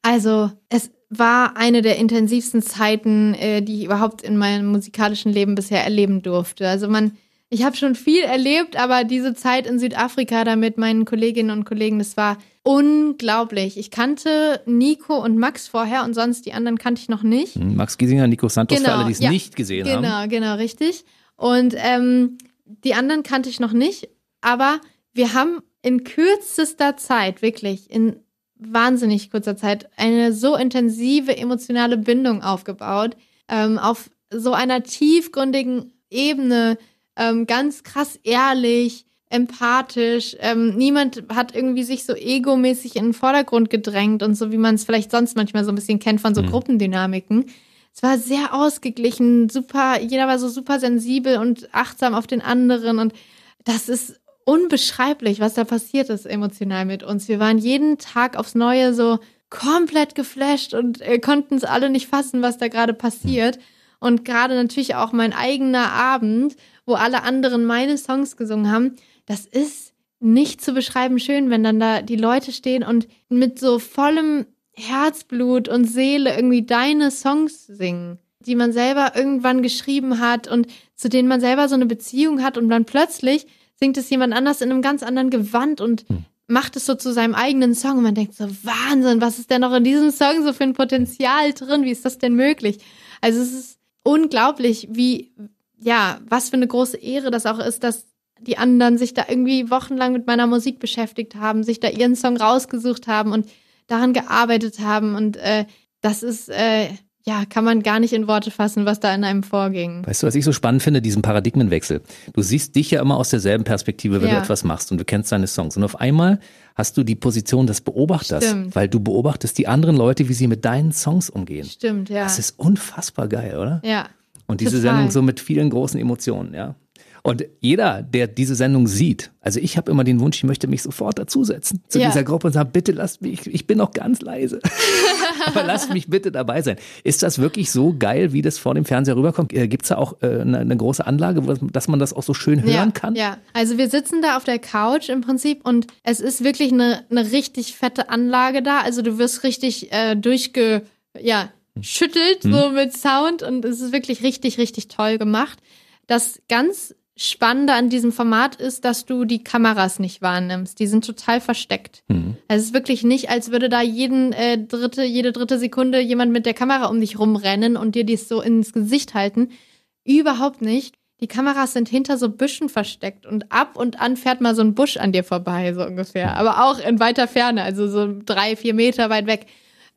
S3: Also, es war eine der intensivsten Zeiten, äh, die ich überhaupt in meinem musikalischen Leben bisher erleben durfte. Also man, ich habe schon viel erlebt, aber diese Zeit in Südafrika da mit meinen Kolleginnen und Kollegen, das war unglaublich. Ich kannte Nico und Max vorher und sonst die anderen kannte ich noch nicht.
S2: Hm, Max Giesinger, Nico Santos, für
S3: Genau,
S2: alle, die es
S3: ja.
S2: nicht gesehen haben.
S3: Genau, genau, richtig. Und ähm, die anderen kannte ich noch nicht, aber wir haben in kürzester Zeit, wirklich in wahnsinnig kurzer Zeit, eine so intensive emotionale Bindung aufgebaut, ähm, auf so einer tiefgründigen Ebene, ähm, ganz krass ehrlich, empathisch. Ähm, niemand hat irgendwie sich so egomäßig in den Vordergrund gedrängt und so, wie man es vielleicht sonst manchmal so ein bisschen kennt von so Gruppendynamiken. Es war sehr ausgeglichen, super, jeder war so super sensibel und achtsam auf den anderen und das ist unbeschreiblich, was da passiert ist emotional mit uns. Wir waren jeden Tag aufs Neue so komplett geflasht und äh, konnten es alle nicht fassen, was da gerade passiert. Und gerade natürlich auch mein eigener Abend, wo alle anderen meine Songs gesungen haben, das ist nicht zu beschreiben schön, wenn dann da die Leute stehen und mit so vollem Herzblut und Seele irgendwie deine Songs singen, die man selber irgendwann geschrieben hat und zu denen man selber so eine Beziehung hat und dann plötzlich singt es jemand anders in einem ganz anderen Gewand und macht es so zu seinem eigenen Song und man denkt so, Wahnsinn, was ist denn noch in diesem Song so für ein Potenzial drin? Wie ist das denn möglich? Also es ist unglaublich, wie, ja, was für eine große Ehre das auch ist, dass die anderen sich da irgendwie wochenlang mit meiner Musik beschäftigt haben, sich da ihren Song rausgesucht haben und daran gearbeitet haben und äh, das ist, äh, ja, kann man gar nicht in Worte fassen, was da in einem vorging.
S2: Weißt du, was ich so spannend finde, diesen Paradigmenwechsel. Du siehst dich ja immer aus derselben Perspektive, wenn
S3: Ja.
S2: du etwas machst und du kennst deine Songs. Und auf einmal hast du die Position des Beobachters,
S3: Stimmt.
S2: weil du beobachtest die anderen Leute, wie sie mit deinen Songs umgehen.
S3: Stimmt, ja.
S2: Das ist unfassbar geil, oder?
S3: ja.
S2: Und diese
S3: Total.
S2: Sendung so mit vielen großen Emotionen, ja. Und jeder, der diese Sendung sieht, also ich habe immer den Wunsch, ich möchte mich sofort dazusetzen zu
S3: Ja.
S2: dieser Gruppe und sagen, bitte lasst mich, ich bin noch ganz leise. [laughs] Aber lasst mich bitte dabei sein. Ist das wirklich so geil, wie das vor dem Fernseher rüberkommt? Äh, Gibt's da auch äh, eine, eine große Anlage, dass man das auch so schön hören
S3: ja,
S2: kann?
S3: Ja, also wir sitzen da auf der Couch im Prinzip und es ist wirklich eine, eine richtig fette Anlage da. Also du wirst richtig äh, durchge, ja, schüttelt so mit Sound und es ist wirklich richtig, richtig toll gemacht. Das ganz Spannende an diesem Format ist, dass du die Kameras nicht wahrnimmst. Die sind total versteckt.
S2: Mhm.
S3: Also es ist wirklich nicht, als würde da jeden äh, dritte, jede dritte Sekunde jemand mit der Kamera um dich rumrennen und dir dies so ins Gesicht halten. Überhaupt nicht. Die Kameras sind hinter so Büschen versteckt und ab und an fährt mal so ein Busch an dir vorbei, so ungefähr. Aber auch in weiter Ferne, also so drei, vier Meter weit weg.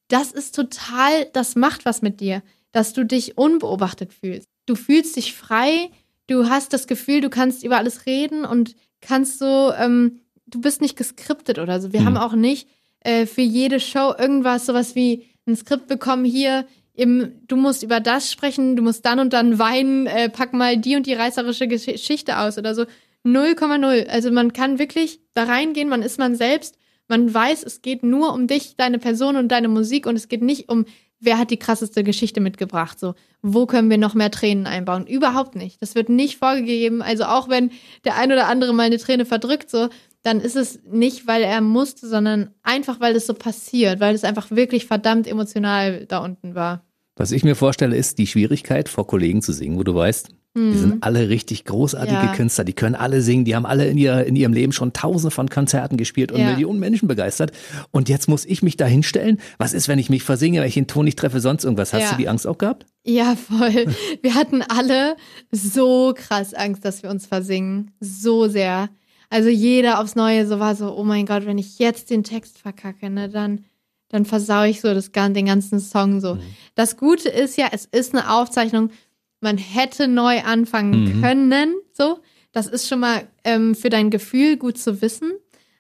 S3: Das ist total, das macht was mit dir, dass du dich unbeobachtet fühlst. Du fühlst dich frei, du hast das Gefühl, du kannst über alles reden und kannst so, ähm, du bist nicht geskriptet oder so. Wir
S2: Mhm.
S3: haben auch nicht äh, für jede Show irgendwas, sowas wie ein Skript bekommen hier. im, du musst über das sprechen, du musst dann und dann weinen, äh, pack mal die und die reißerische Geschichte aus oder so. 0,0. Also man kann wirklich da reingehen, man ist man selbst, man weiß, es geht nur um dich, deine Person und deine Musik und es geht nicht um, wer hat die krasseste Geschichte mitgebracht, so, wo können wir noch mehr Tränen einbauen? Überhaupt nicht. Das wird nicht vorgegeben. Also auch wenn der ein oder andere mal eine Träne verdrückt, so, dann ist es nicht, weil er musste, sondern einfach, weil es so passiert, weil es einfach wirklich verdammt emotional da unten war.
S2: Was ich mir vorstelle, ist die Schwierigkeit, vor Kollegen zu singen, wo du weißt, die sind
S3: Mhm.
S2: alle richtig großartige
S3: Ja.
S2: Künstler, die können alle singen, die haben alle in, ihr, in ihrem Leben schon tausende von Konzerten gespielt und
S3: Ja.
S2: Millionen Menschen begeistert. Und jetzt muss ich mich da hinstellen. Was ist, wenn ich mich versinge, wenn ich den Ton nicht treffe, sonst irgendwas? Hast
S3: Ja.
S2: du die Angst auch gehabt?
S3: Ja, voll. Wir hatten alle so krass Angst, dass wir uns versingen. So sehr. Also jeder aufs Neue so war so, oh mein Gott, wenn ich jetzt den Text verkacke, ne, dann, dann versau ich so das, den ganzen Song so. Das Gute ist ja, es ist eine Aufzeichnung. Man hätte neu anfangen
S2: Mhm.
S3: können, so. Das ist schon mal ähm, für dein Gefühl gut zu wissen.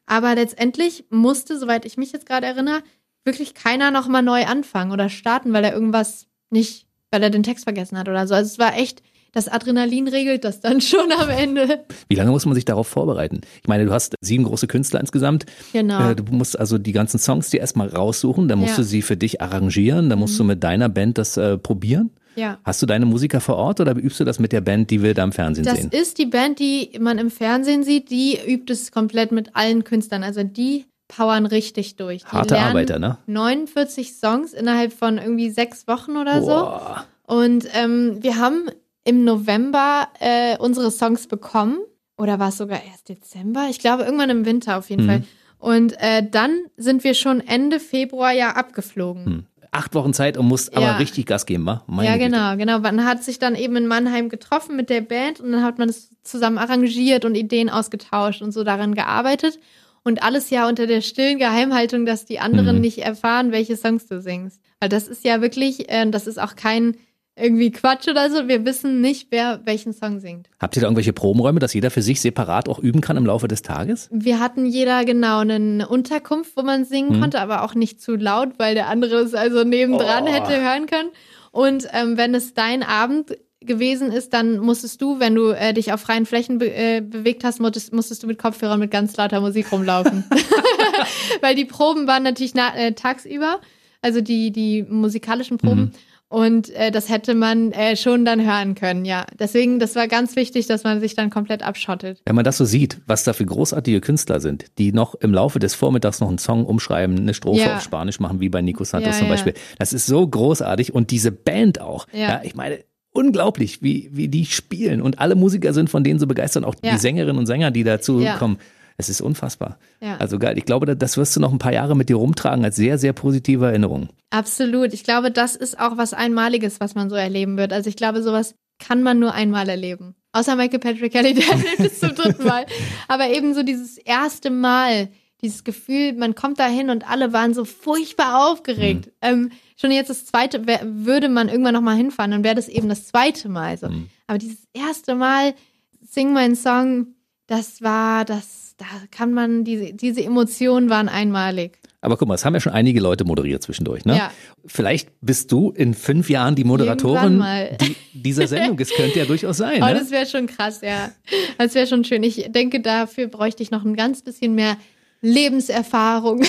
S3: Aber letztendlich musste, soweit ich mich jetzt gerade erinnere, wirklich keiner nochmal neu anfangen oder starten, weil er irgendwas nicht, weil er den Text vergessen hat oder so. Also es war echt, das Adrenalin regelt das dann [laughs] schon am Ende.
S2: Wie lange muss man sich darauf vorbereiten? Ich meine, du hast sieben große Künstler insgesamt.
S3: Genau.
S2: Äh, Du musst also die ganzen Songs dir erstmal raussuchen, dann musst
S3: Ja. Mhm.
S2: du sie für dich arrangieren, dann musst du mit deiner Band das äh, probieren.
S3: Ja.
S2: Hast du deine Musiker vor Ort oder übst du das mit der Band, die wir da im Fernsehen
S3: Das
S2: sehen?
S3: ist die Band, die man im Fernsehen sieht, die übt es komplett mit allen Künstlern. Also die powern richtig durch. Die
S2: Harte Arbeiter, ne?
S3: 49 Songs innerhalb von irgendwie sechs Wochen oder so.
S2: Boah.
S3: Und ähm, wir haben im November äh, unsere Songs bekommen. Oder war es sogar erst Dezember? Ich glaube, irgendwann im Winter auf jeden
S2: Mhm.
S3: Fall. Und äh, dann sind wir schon Ende Februar ja abgeflogen.
S2: Hm. Acht Wochen Zeit und musst aber
S3: Ja.
S2: richtig Gas geben, wa? Meine
S3: ja,
S2: Güte.
S3: genau, genau. Man hat sich dann eben in Mannheim getroffen mit der Band und dann hat man es zusammen arrangiert und Ideen ausgetauscht und so daran gearbeitet. Und alles ja unter der stillen Geheimhaltung, dass die anderen
S2: Mhm.
S3: nicht erfahren, welche Songs du singst. Weil das ist ja wirklich, äh, das ist auch kein irgendwie Quatsch oder so. Wir wissen nicht, wer welchen Song singt.
S2: Habt ihr da irgendwelche Probenräume, dass jeder für sich separat auch üben kann im Laufe des Tages?
S3: Wir hatten jeder genau eine Unterkunft, wo man singen
S2: Mhm.
S3: konnte, aber auch nicht zu laut, weil der andere es also nebendran
S2: Oh.
S3: hätte hören können. Und ähm, wenn es dein Abend gewesen ist, dann musstest du, wenn du äh, dich auf freien Flächen be äh, bewegt hast, musstest, musstest du mit Kopfhörern mit ganz lauter Musik rumlaufen. [laughs] [laughs] weil die Proben waren natürlich na äh, tagsüber, also die, die musikalischen Proben.
S2: Mhm.
S3: Und äh, das hätte man äh, schon dann hören können, ja. Deswegen, das war ganz wichtig, dass man sich dann komplett abschottet.
S2: Wenn man das so sieht, was da für großartige Künstler sind, die noch im Laufe des Vormittags noch einen Song umschreiben, eine Strophe
S3: Ja.
S2: auf Spanisch machen, wie bei Nico Santos
S3: Ja,
S2: zum
S3: ja.
S2: Beispiel. Das ist so großartig und diese Band auch. Ja,
S3: Ja.
S2: ich meine, unglaublich, wie, wie die spielen und alle Musiker sind von denen so begeistert, auch
S3: Ja.
S2: die Sängerinnen und Sänger, die dazu
S3: Ja.
S2: kommen. Es ist unfassbar.
S3: Ja.
S2: Also geil. Ich glaube, das wirst du noch ein paar Jahre mit dir rumtragen als sehr, sehr positive Erinnerung.
S3: Absolut. Ich glaube, das ist auch was Einmaliges, was man so erleben wird. Also ich glaube, sowas kann man nur einmal erleben. Außer Michael Patrick Kelly, der [laughs] erlebt es zum dritten Mal. Aber eben so dieses erste Mal, dieses Gefühl, man kommt da hin und alle waren so furchtbar aufgeregt. Ähm, schon jetzt das zweite, wär, würde man irgendwann noch mal hinfahren, dann wäre das eben das zweite Mal so.
S2: Mhm.
S3: Aber dieses erste Mal, sing meinen Song, das war, das, da kann man, diese, diese Emotionen waren einmalig.
S2: Aber guck mal, es haben ja schon einige Leute moderiert zwischendurch, ne?
S3: Ja.
S2: Vielleicht bist du in fünf Jahren die Moderatorin die, dieser Sendung. Es könnte ja durchaus sein.
S3: Oh,
S2: ne?
S3: das wäre schon krass, ja. Das wäre schon schön. Ich denke, dafür bräuchte ich noch ein ganz bisschen mehr Lebenserfahrung.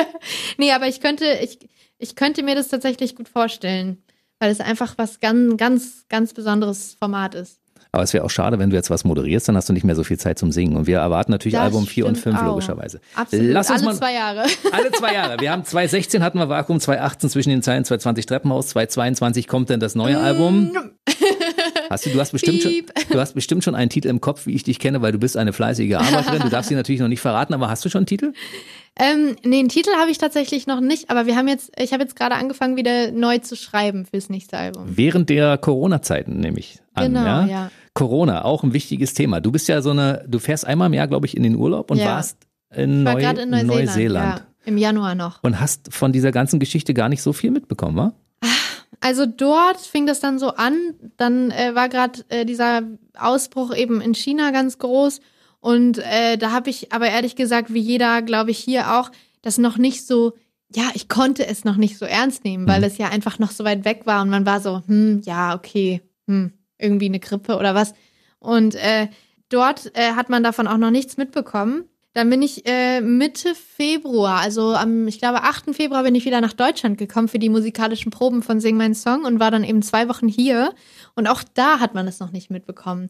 S3: [laughs] nee, aber ich könnte, ich, ich könnte mir das tatsächlich gut vorstellen, weil es einfach was ganz, ganz, ganz besonderes Format ist.
S2: Aber es wäre auch schade, wenn du jetzt was moderierst, dann hast du nicht mehr so viel Zeit zum Singen. Und wir erwarten natürlich
S3: Das
S2: Album 4 und
S3: stimmt
S2: 5
S3: auch.
S2: logischerweise.
S3: Absolut.
S2: Lass uns
S3: Alle
S2: mal,
S3: zwei Jahre. [laughs]
S2: Alle zwei Jahre. Wir haben 2016 hatten wir Vakuum, 2018 zwischen den Zeilen, 2020 Treppenhaus, 2022 kommt dann das neue Album. Hast du, du hast bestimmt schon, du hast bestimmt schon einen Titel im Kopf, wie ich dich kenne, weil du bist eine fleißige Arbeiterin. Du darfst sie natürlich noch nicht verraten, aber hast du schon einen Titel?
S3: Ähm, nee, einen Titel habe ich tatsächlich noch nicht, aber wir haben jetzt, ich habe jetzt gerade angefangen, wieder neu zu schreiben fürs nächste Album.
S2: Während der Corona-Zeiten nehme ich an.
S3: Genau,
S2: ja?
S3: ja.
S2: Corona, auch ein wichtiges Thema. Du bist ja so eine, du fährst einmal im Jahr, glaube ich, in den Urlaub und
S3: Ja.
S2: warst in,
S3: Ich war
S2: Neu
S3: gerade in Neuseeland.
S2: Neuseeland.
S3: Ja, Im Januar noch.
S2: Und hast von dieser ganzen Geschichte gar nicht so viel mitbekommen, wa?
S3: Also dort fing das dann so an. Dann äh, war gerade äh, dieser Ausbruch eben in China ganz groß. Und äh, da habe ich aber ehrlich gesagt, wie jeder, glaube ich, hier auch, das noch nicht so ja, ich konnte es noch nicht so ernst nehmen, weil
S2: Mhm.
S3: es ja einfach noch so weit weg war und man war so, hm, ja, okay, hm, irgendwie eine Grippe oder was. Und äh, dort äh, hat man davon auch noch nichts mitbekommen. Dann bin ich äh, Mitte Februar, also am, ich glaube, 8. Februar bin ich wieder nach Deutschland gekommen für die musikalischen Proben von Sing Mein Song und war dann eben zwei Wochen hier. Und auch da hat man es noch nicht mitbekommen.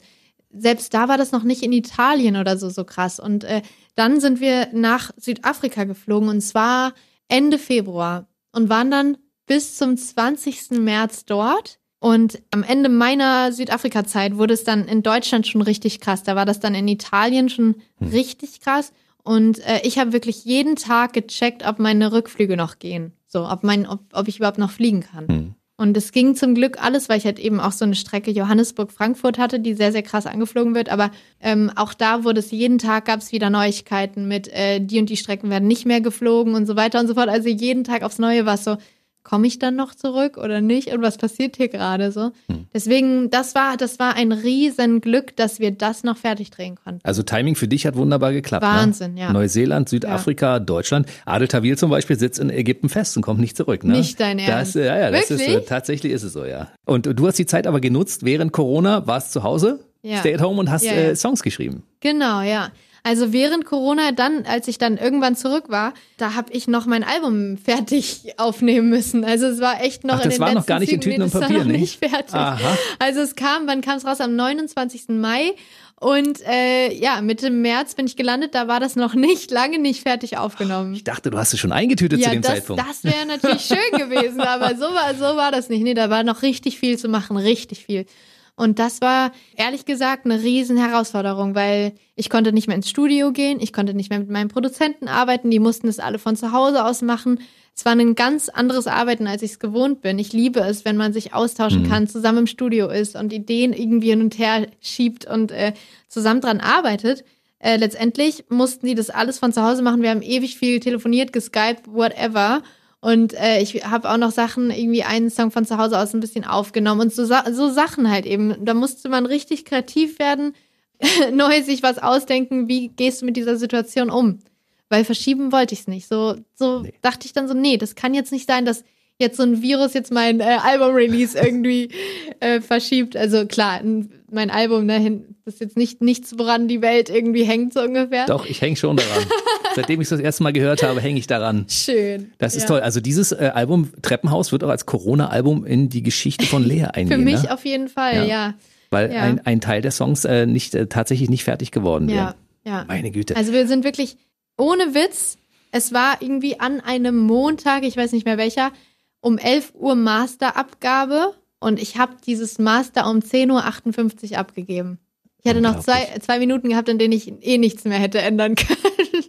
S3: Selbst da war das noch nicht in Italien oder so so krass. Und äh, dann sind wir nach Südafrika geflogen und zwar Ende Februar und waren dann bis zum 20. März dort. Und am Ende meiner Südafrika-Zeit wurde es dann in Deutschland schon richtig krass. Da war das dann in Italien schon richtig krass. Und äh, ich habe wirklich jeden Tag gecheckt, ob meine Rückflüge noch gehen. So, ob, mein, ob, ob ich überhaupt noch fliegen kann.
S2: Hm.
S3: Und es ging zum Glück alles, weil ich halt eben auch so eine Strecke Johannesburg-Frankfurt hatte, die sehr, sehr krass angeflogen wird. Aber ähm, auch da wurde es jeden Tag gab es wieder Neuigkeiten mit, äh, die und die Strecken werden nicht mehr geflogen und so weiter und so fort. Also jeden Tag aufs Neue war es so, komme ich dann noch zurück oder nicht? Und was passiert hier gerade so? Deswegen, das war, das war ein Riesenglück, dass wir das noch fertig drehen konnten.
S2: Also Timing für dich hat wunderbar geklappt.
S3: Wahnsinn,
S2: ne?
S3: ja.
S2: Neuseeland, Südafrika, Deutschland. Adel Tawil zum Beispiel sitzt in Ägypten fest und kommt nicht zurück. Ne?
S3: Nicht dein
S2: Das,
S3: Ernst?
S2: ja, ja, das ist,
S3: Wirklich?
S2: äh, tatsächlich ist es so, ja. Und du hast die Zeit aber genutzt, während Corona warst zu Hause,
S3: Ja.
S2: stay at home und hast
S3: Ja, ja.
S2: Äh, Songs geschrieben.
S3: Genau, ja. Also während Corona, dann, als ich dann irgendwann zurück war, da habe ich noch mein Album fertig [laughs] aufnehmen müssen. Also es war echt noch
S2: Ach,
S3: in den
S2: war noch
S3: letzten
S2: gar nicht in. Tüten und Papier, nicht
S3: fertig.
S2: Aha.
S3: Also es kam, wann kam es raus? Am 29. Mai. Und äh, ja, Mitte März bin ich gelandet, da war das noch nicht, lange nicht fertig aufgenommen.
S2: Ich dachte, du hast es schon eingetütet
S3: ja,
S2: zu dem
S3: das,
S2: Zeitpunkt.
S3: das wäre natürlich schön gewesen, aber so war, so war das nicht. Nee, da war noch richtig viel zu machen, richtig viel. Und das war ehrlich gesagt eine riesen Herausforderung, weil ich konnte nicht mehr ins Studio gehen, ich konnte nicht mehr mit meinen Produzenten arbeiten, die mussten es alle von zu Hause aus machen. Es war ein ganz anderes Arbeiten, als ich es gewohnt bin. Ich liebe es, wenn man sich austauschen kann, zusammen im Studio ist und Ideen irgendwie hin und her schiebt und äh, zusammen dran arbeitet. Äh, letztendlich mussten die das alles von zu Hause machen. Wir haben ewig viel telefoniert, geskypt, whatever. Und äh, ich habe auch noch Sachen, irgendwie einen Song von zu Hause aus ein bisschen aufgenommen und so, so Sachen halt eben. Da musste man richtig kreativ werden, [laughs] neu sich was ausdenken, wie gehst du mit dieser Situation um? Weil verschieben wollte ich es nicht. So, so
S2: Nee.
S3: dachte ich dann so, nee, das kann jetzt nicht sein, dass jetzt so ein Virus jetzt mein äh, Album-Release [laughs] irgendwie äh, verschiebt. Also klar, mein Album dahin ist jetzt nicht nichts, woran die Welt irgendwie hängt, so ungefähr.
S2: Doch, ich hänge schon daran. [laughs] Seitdem ich es das erste Mal gehört habe, hänge ich daran.
S3: Schön.
S2: Das ist
S3: Ja.
S2: toll. Also dieses äh, Album Treppenhaus wird auch als Corona-Album in die Geschichte von Lea [laughs] eingehen.
S3: Für mich
S2: ne?
S3: auf jeden Fall,
S2: Ja.
S3: ja.
S2: Weil
S3: ja.
S2: ein, ein Teil der Songs äh, nicht äh, tatsächlich nicht fertig geworden wäre.
S3: ja.
S2: Meine Güte.
S3: Also wir sind wirklich ohne Witz. Es war irgendwie an einem Montag, ich weiß nicht mehr welcher, um 11 Uhr Masterabgabe und ich habe dieses Master um 10.58 Uhr abgegeben. Ich hatte noch zwei, zwei Minuten gehabt, in denen ich eh nichts mehr hätte ändern können. [laughs]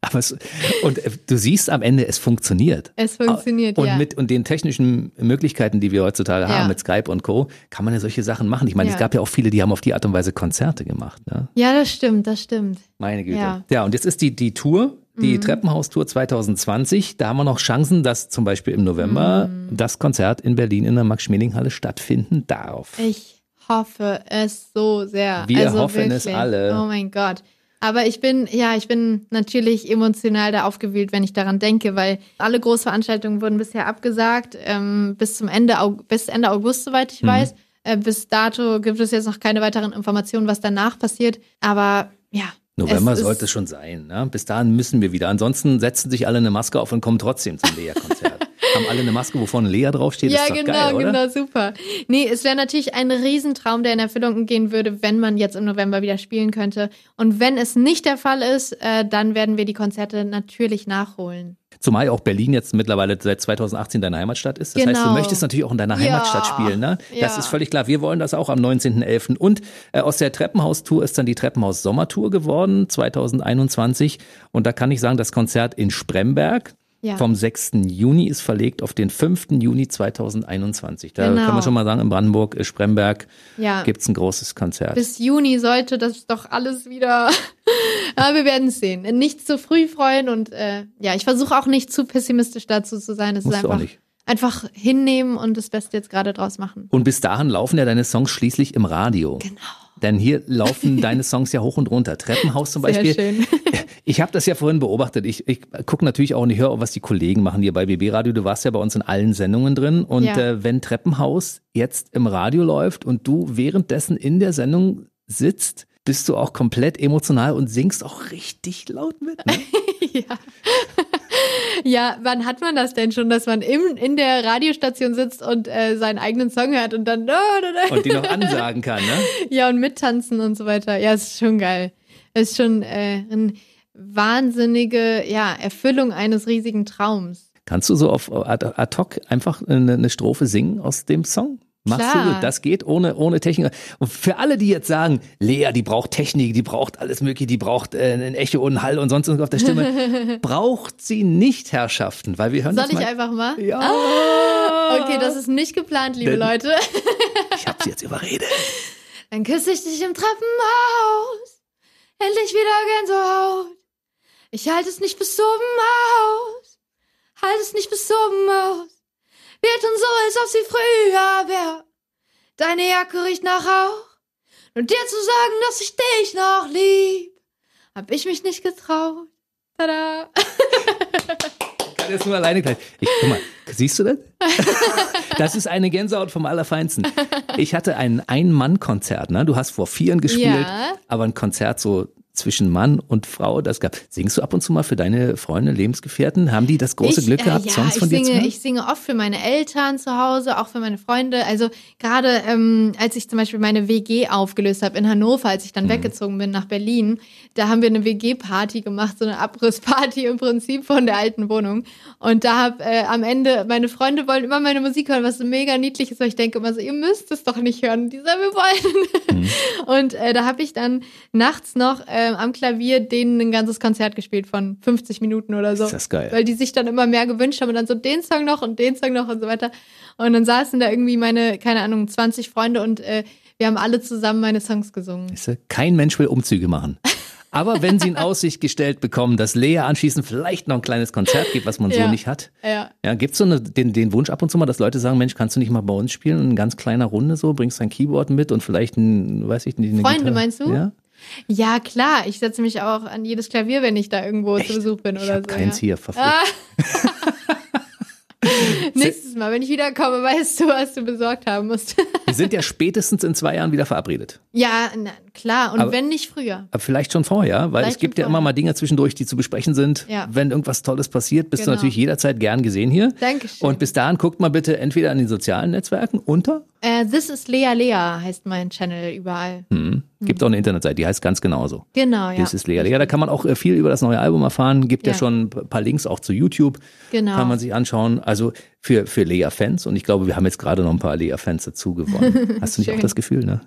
S2: Aber es, und äh, du siehst am Ende, es funktioniert.
S3: Es funktioniert,
S2: und
S3: ja.
S2: mit und den technischen Möglichkeiten, die wir heutzutage
S3: Ja.
S2: haben mit Skype und Co, kann man ja solche Sachen machen. Ich meine, es
S3: Ja.
S2: gab ja auch viele, die haben auf die Art und Weise Konzerte gemacht. Ne?
S3: ja, das stimmt, das stimmt.
S2: Meine Güte. Ja.
S3: Ja.
S2: Und jetzt ist die die Tour, die Treppenhaustour 2020. Da haben wir noch Chancen, dass zum Beispiel im November
S3: Mhm.
S2: das Konzert in Berlin in der Max-Schmeling-Halle stattfinden darf.
S3: Ich hoffe es so sehr.
S2: Wir
S3: also
S2: hoffen es
S3: wirklich.
S2: alle.
S3: Oh mein Gott. Aber ich bin, ja, ich bin natürlich emotional da aufgewühlt, wenn ich daran denke, weil alle Großveranstaltungen wurden bisher abgesagt, ähm, bis zum Ende, bis Ende August, soweit ich
S2: Mhm.
S3: weiß. Äh, bis dato gibt es jetzt noch keine weiteren Informationen, was danach passiert. Aber ja.
S2: November
S3: es
S2: sollte es schon sein. Ne? Bis dahin müssen wir wieder. Ansonsten setzen sich alle eine Maske auf und kommen trotzdem zum Lea-Konzert. [laughs] haben alle eine Maske, wo vorne Lea draufsteht.
S3: Ja, genau,
S2: geil,
S3: genau, super. Nee, es wäre natürlich ein Riesentraum, der in Erfüllung gehen würde, wenn man jetzt im November wieder spielen könnte. Und wenn es nicht der Fall ist, äh, dann werden wir die Konzerte natürlich nachholen.
S2: Zumal ja auch Berlin jetzt mittlerweile seit 2018 deine Heimatstadt ist. Das heißt, du
S3: Genau.
S2: möchtest natürlich auch in deiner
S3: Ja.
S2: Heimatstadt spielen. Ne? Das
S3: Ja.
S2: ist völlig klar. Wir wollen das auch am 19.11. Und äh, aus der Treppenhaus-Tour ist dann die Treppenhaus-Sommertour geworden, 2021. Und da kann ich sagen, das Konzert in Spremberg
S3: Ja.
S2: vom 6. Juni ist verlegt auf den 5. Juni 2021. Da
S3: Genau.
S2: kann man schon mal sagen, in Brandenburg, äh, Spremberg
S3: Ja.
S2: gibt's ein großes Konzert.
S3: Bis Juni sollte das doch alles wieder. Aber wir werden es sehen. Nicht zu früh freuen und äh, ja, ich versuche auch nicht zu pessimistisch dazu zu sein. Es ist einfach,
S2: nicht.
S3: einfach hinnehmen und das Beste jetzt gerade draus machen.
S2: Und bis dahin laufen ja deine Songs schließlich im Radio.
S3: Genau.
S2: Denn hier laufen [laughs] deine Songs ja hoch und runter. Treppenhaus zum
S3: Sehr
S2: Beispiel.
S3: schön. [laughs]
S2: Ich habe das ja vorhin beobachtet. Ich, ich gucke natürlich auch und ich höre auch, was die Kollegen machen hier bei BB Radio. Du warst ja bei uns in allen Sendungen drin. Und
S3: Ja.
S2: äh, wenn Treppenhaus jetzt im Radio läuft und du währenddessen in der Sendung sitzt, bist du auch komplett emotional und singst auch richtig laut mit. Ne? [laughs]
S3: ja. ja, wann hat man das denn schon, dass man im, in der Radiostation sitzt und äh, seinen eigenen Song hört und dann
S2: Und die noch ansagen kann, ne? [laughs]
S3: ja und mittanzen und so weiter. Ja, ist schon geil. Ist schon äh, eine wahnsinnige ja, Erfüllung eines riesigen Traums.
S2: Kannst du so auf ad, hoc einfach eine, eine Strophe singen aus dem Song? Machst
S3: Klar.
S2: du, das geht ohne, ohne Technik. Und für alle, die jetzt sagen, Lea, die braucht Technik, die braucht alles mögliche, die braucht äh, ein Echo und einen Hall und sonst irgendwas auf der Stimme, [laughs] braucht sie nicht, Herrschaften, weil wir hören
S3: Soll
S2: das
S3: ich
S2: mal.
S3: einfach mal?
S2: Ja.
S3: Okay, das ist nicht geplant, liebe
S2: Denn-
S3: Leute. [laughs]
S2: Ich hab sie jetzt überredet.
S3: Dann küsse ich dich im Treppenhaus. Endlich wieder Gänsehaut. Ich halte es nicht bis oben aus. Halte es nicht bis oben aus. Wir tun so, als ob sie früher wär. Deine Jacke riecht nach Rauch. Und dir zu sagen, dass ich dich noch lieb, hab ich mich nicht getraut. Tada. [laughs]
S2: kann jetzt nur alleine gleich. Ich, guck mal, siehst du das? [laughs] Das ist eine Gänsehaut vom Allerfeinsten. Ich hatte ein Ein-Mann-Konzert, ne? Du hast vor Vieren gespielt,
S3: Ja.
S2: aber ein Konzert so zwischen Mann und Frau, das gab. Singst du ab und zu mal für deine Freunde, Lebensgefährten? Haben die das große
S3: ich,
S2: Glück gehabt,
S3: äh, ja,
S2: Songs von dir zu hören?
S3: Ich singe oft für meine Eltern zu Hause, auch für meine Freunde. Also gerade ähm, als ich zum Beispiel meine WG aufgelöst habe in Hannover, als ich
S2: Mhm.
S3: dann weggezogen bin nach Berlin, da haben wir eine WG-Party gemacht, so eine Abrissparty im Prinzip von der alten Wohnung. Und da hab äh, am Ende, meine Freunde wollen immer meine Musik hören, was so mega niedlich ist, weil ich denke immer so, ihr müsst es doch nicht hören. Die sagen, wir wollen.
S2: Mhm. [laughs]
S3: Und äh, da habe ich dann nachts noch äh, am Klavier denen ein ganzes Konzert gespielt von 50 Minuten oder so.
S2: Ist das geil.
S3: Weil die sich dann immer mehr gewünscht haben und dann so den Song noch und den Song noch und so weiter. Und dann saßen da irgendwie meine, keine Ahnung, 20 Freunde und äh, wir haben alle zusammen meine Songs gesungen.
S2: Weißt du, Kein Mensch will Umzüge machen. Aber wenn sie in Aussicht gestellt bekommen, dass Lea anschließend vielleicht noch ein kleines Konzert gibt, was man so
S3: Ja.
S2: nicht hat.
S3: Ja.
S2: Ja, gibt's so eine, den, den Wunsch ab und zu mal, dass Leute sagen, Mensch, kannst du nicht mal bei uns spielen in ganz kleiner Runde so, bringst dein Keyboard mit und vielleicht ein, weiß ich nicht,
S3: Freunde,
S2: Gitarre.
S3: meinst du?
S2: Ja.
S3: Ja, klar. Ich setze mich auch an jedes Klavier, wenn ich da irgendwo zu Besuch bin
S2: Ich
S3: oder so.
S2: keins
S3: ja.
S2: hier, verflixt.
S3: Ah. [laughs] Nächstes Mal, wenn ich wiederkomme, weißt du, was du besorgt haben musst.
S2: Wir sind ja spätestens in zwei Jahren wieder verabredet.
S3: ja, na, klar. Und
S2: Aber-
S3: wenn nicht früher.
S2: Aber vielleicht schon vorher, weil
S3: Vielleicht
S2: es gibt ja immer mal Dinge zwischendurch, die zu besprechen sind.
S3: Ja.
S2: Wenn irgendwas Tolles passiert, bist du
S3: Genau.
S2: natürlich jederzeit gern gesehen hier.
S3: Dankeschön.
S2: Und bis dahin guckt mal bitte entweder an den sozialen Netzwerken unter.
S3: Äh, This is Lea Lea heißt mein Channel überall.
S2: Hm. Gibt auch eine Internetseite, die heißt ganz genauso.
S3: Genau, ja.
S2: Das ist Lea. Lea, da kann man auch äh, viel über das neue Album erfahren. Gibt ja,
S3: Ja.
S2: schon ein paar Links auch zu YouTube.
S3: Genau.
S2: Kann man sich anschauen. Also für, für Lea-Fans. Und ich glaube, wir haben jetzt gerade noch ein paar Lea-Fans dazu gewonnen. [laughs] Hast du nicht auch das Gefühl, ne?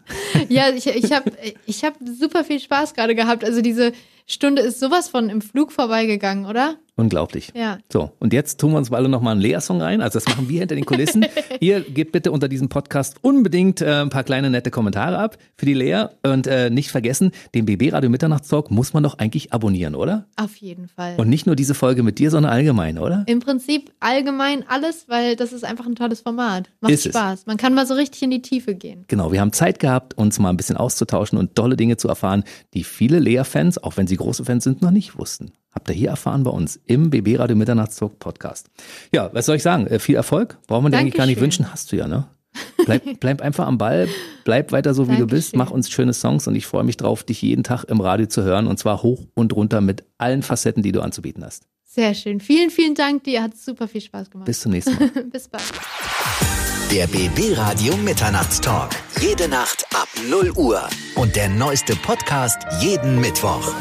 S3: Ja, ich, ich habe ich hab super viel Spaß gerade gehabt. Also diese Stunde ist sowas von im Flug vorbeigegangen, oder?
S2: Unglaublich.
S3: Ja.
S2: So, und jetzt tun wir uns alle nochmal einen Lea-Song rein. Also das machen wir hinter den Kulissen. [laughs] Ihr gebt bitte unter diesem Podcast unbedingt äh, ein paar kleine nette Kommentare ab für die Lea. Und äh, nicht vergessen, den BB Radio Mitternachtstalk muss man doch eigentlich abonnieren, oder?
S3: Auf jeden Fall.
S2: Und nicht nur diese Folge mit dir, sondern allgemein, oder?
S3: Im Prinzip allgemein alles, weil das ist einfach ein tolles Format. Macht
S2: Ist es.
S3: Spaß. Man kann mal so richtig in die Tiefe gehen.
S2: Genau, wir haben Zeit gehabt, uns mal ein bisschen auszutauschen und tolle Dinge zu erfahren, die viele Lea-Fans, auch wenn sie große Fans sind, noch nicht wussten. Habt ihr hier erfahren bei uns im BB Radio Mitternachtstalk Podcast. Ja, was soll ich sagen? Äh, Viel Erfolg. Braucht man dir eigentlich gar nicht
S3: Dankeschön.
S2: wünschen. Hast du ja, ne? Bleib, [laughs] bleib einfach am Ball, bleib weiter so, wie du bist,
S3: Dankeschön.
S2: mach uns schöne Songs und ich freue mich drauf, dich jeden Tag im Radio zu hören und zwar hoch und runter mit allen Facetten, die du anzubieten hast.
S3: Sehr schön. Vielen, vielen Dank dir. Hat super viel Spaß gemacht.
S2: Bis zum nächsten Mal. [laughs]
S3: Bis bald.
S1: Der BB Radio Mitternachtstalk. Jede Nacht ab 0 Uhr. Und der neueste Podcast jeden Mittwoch.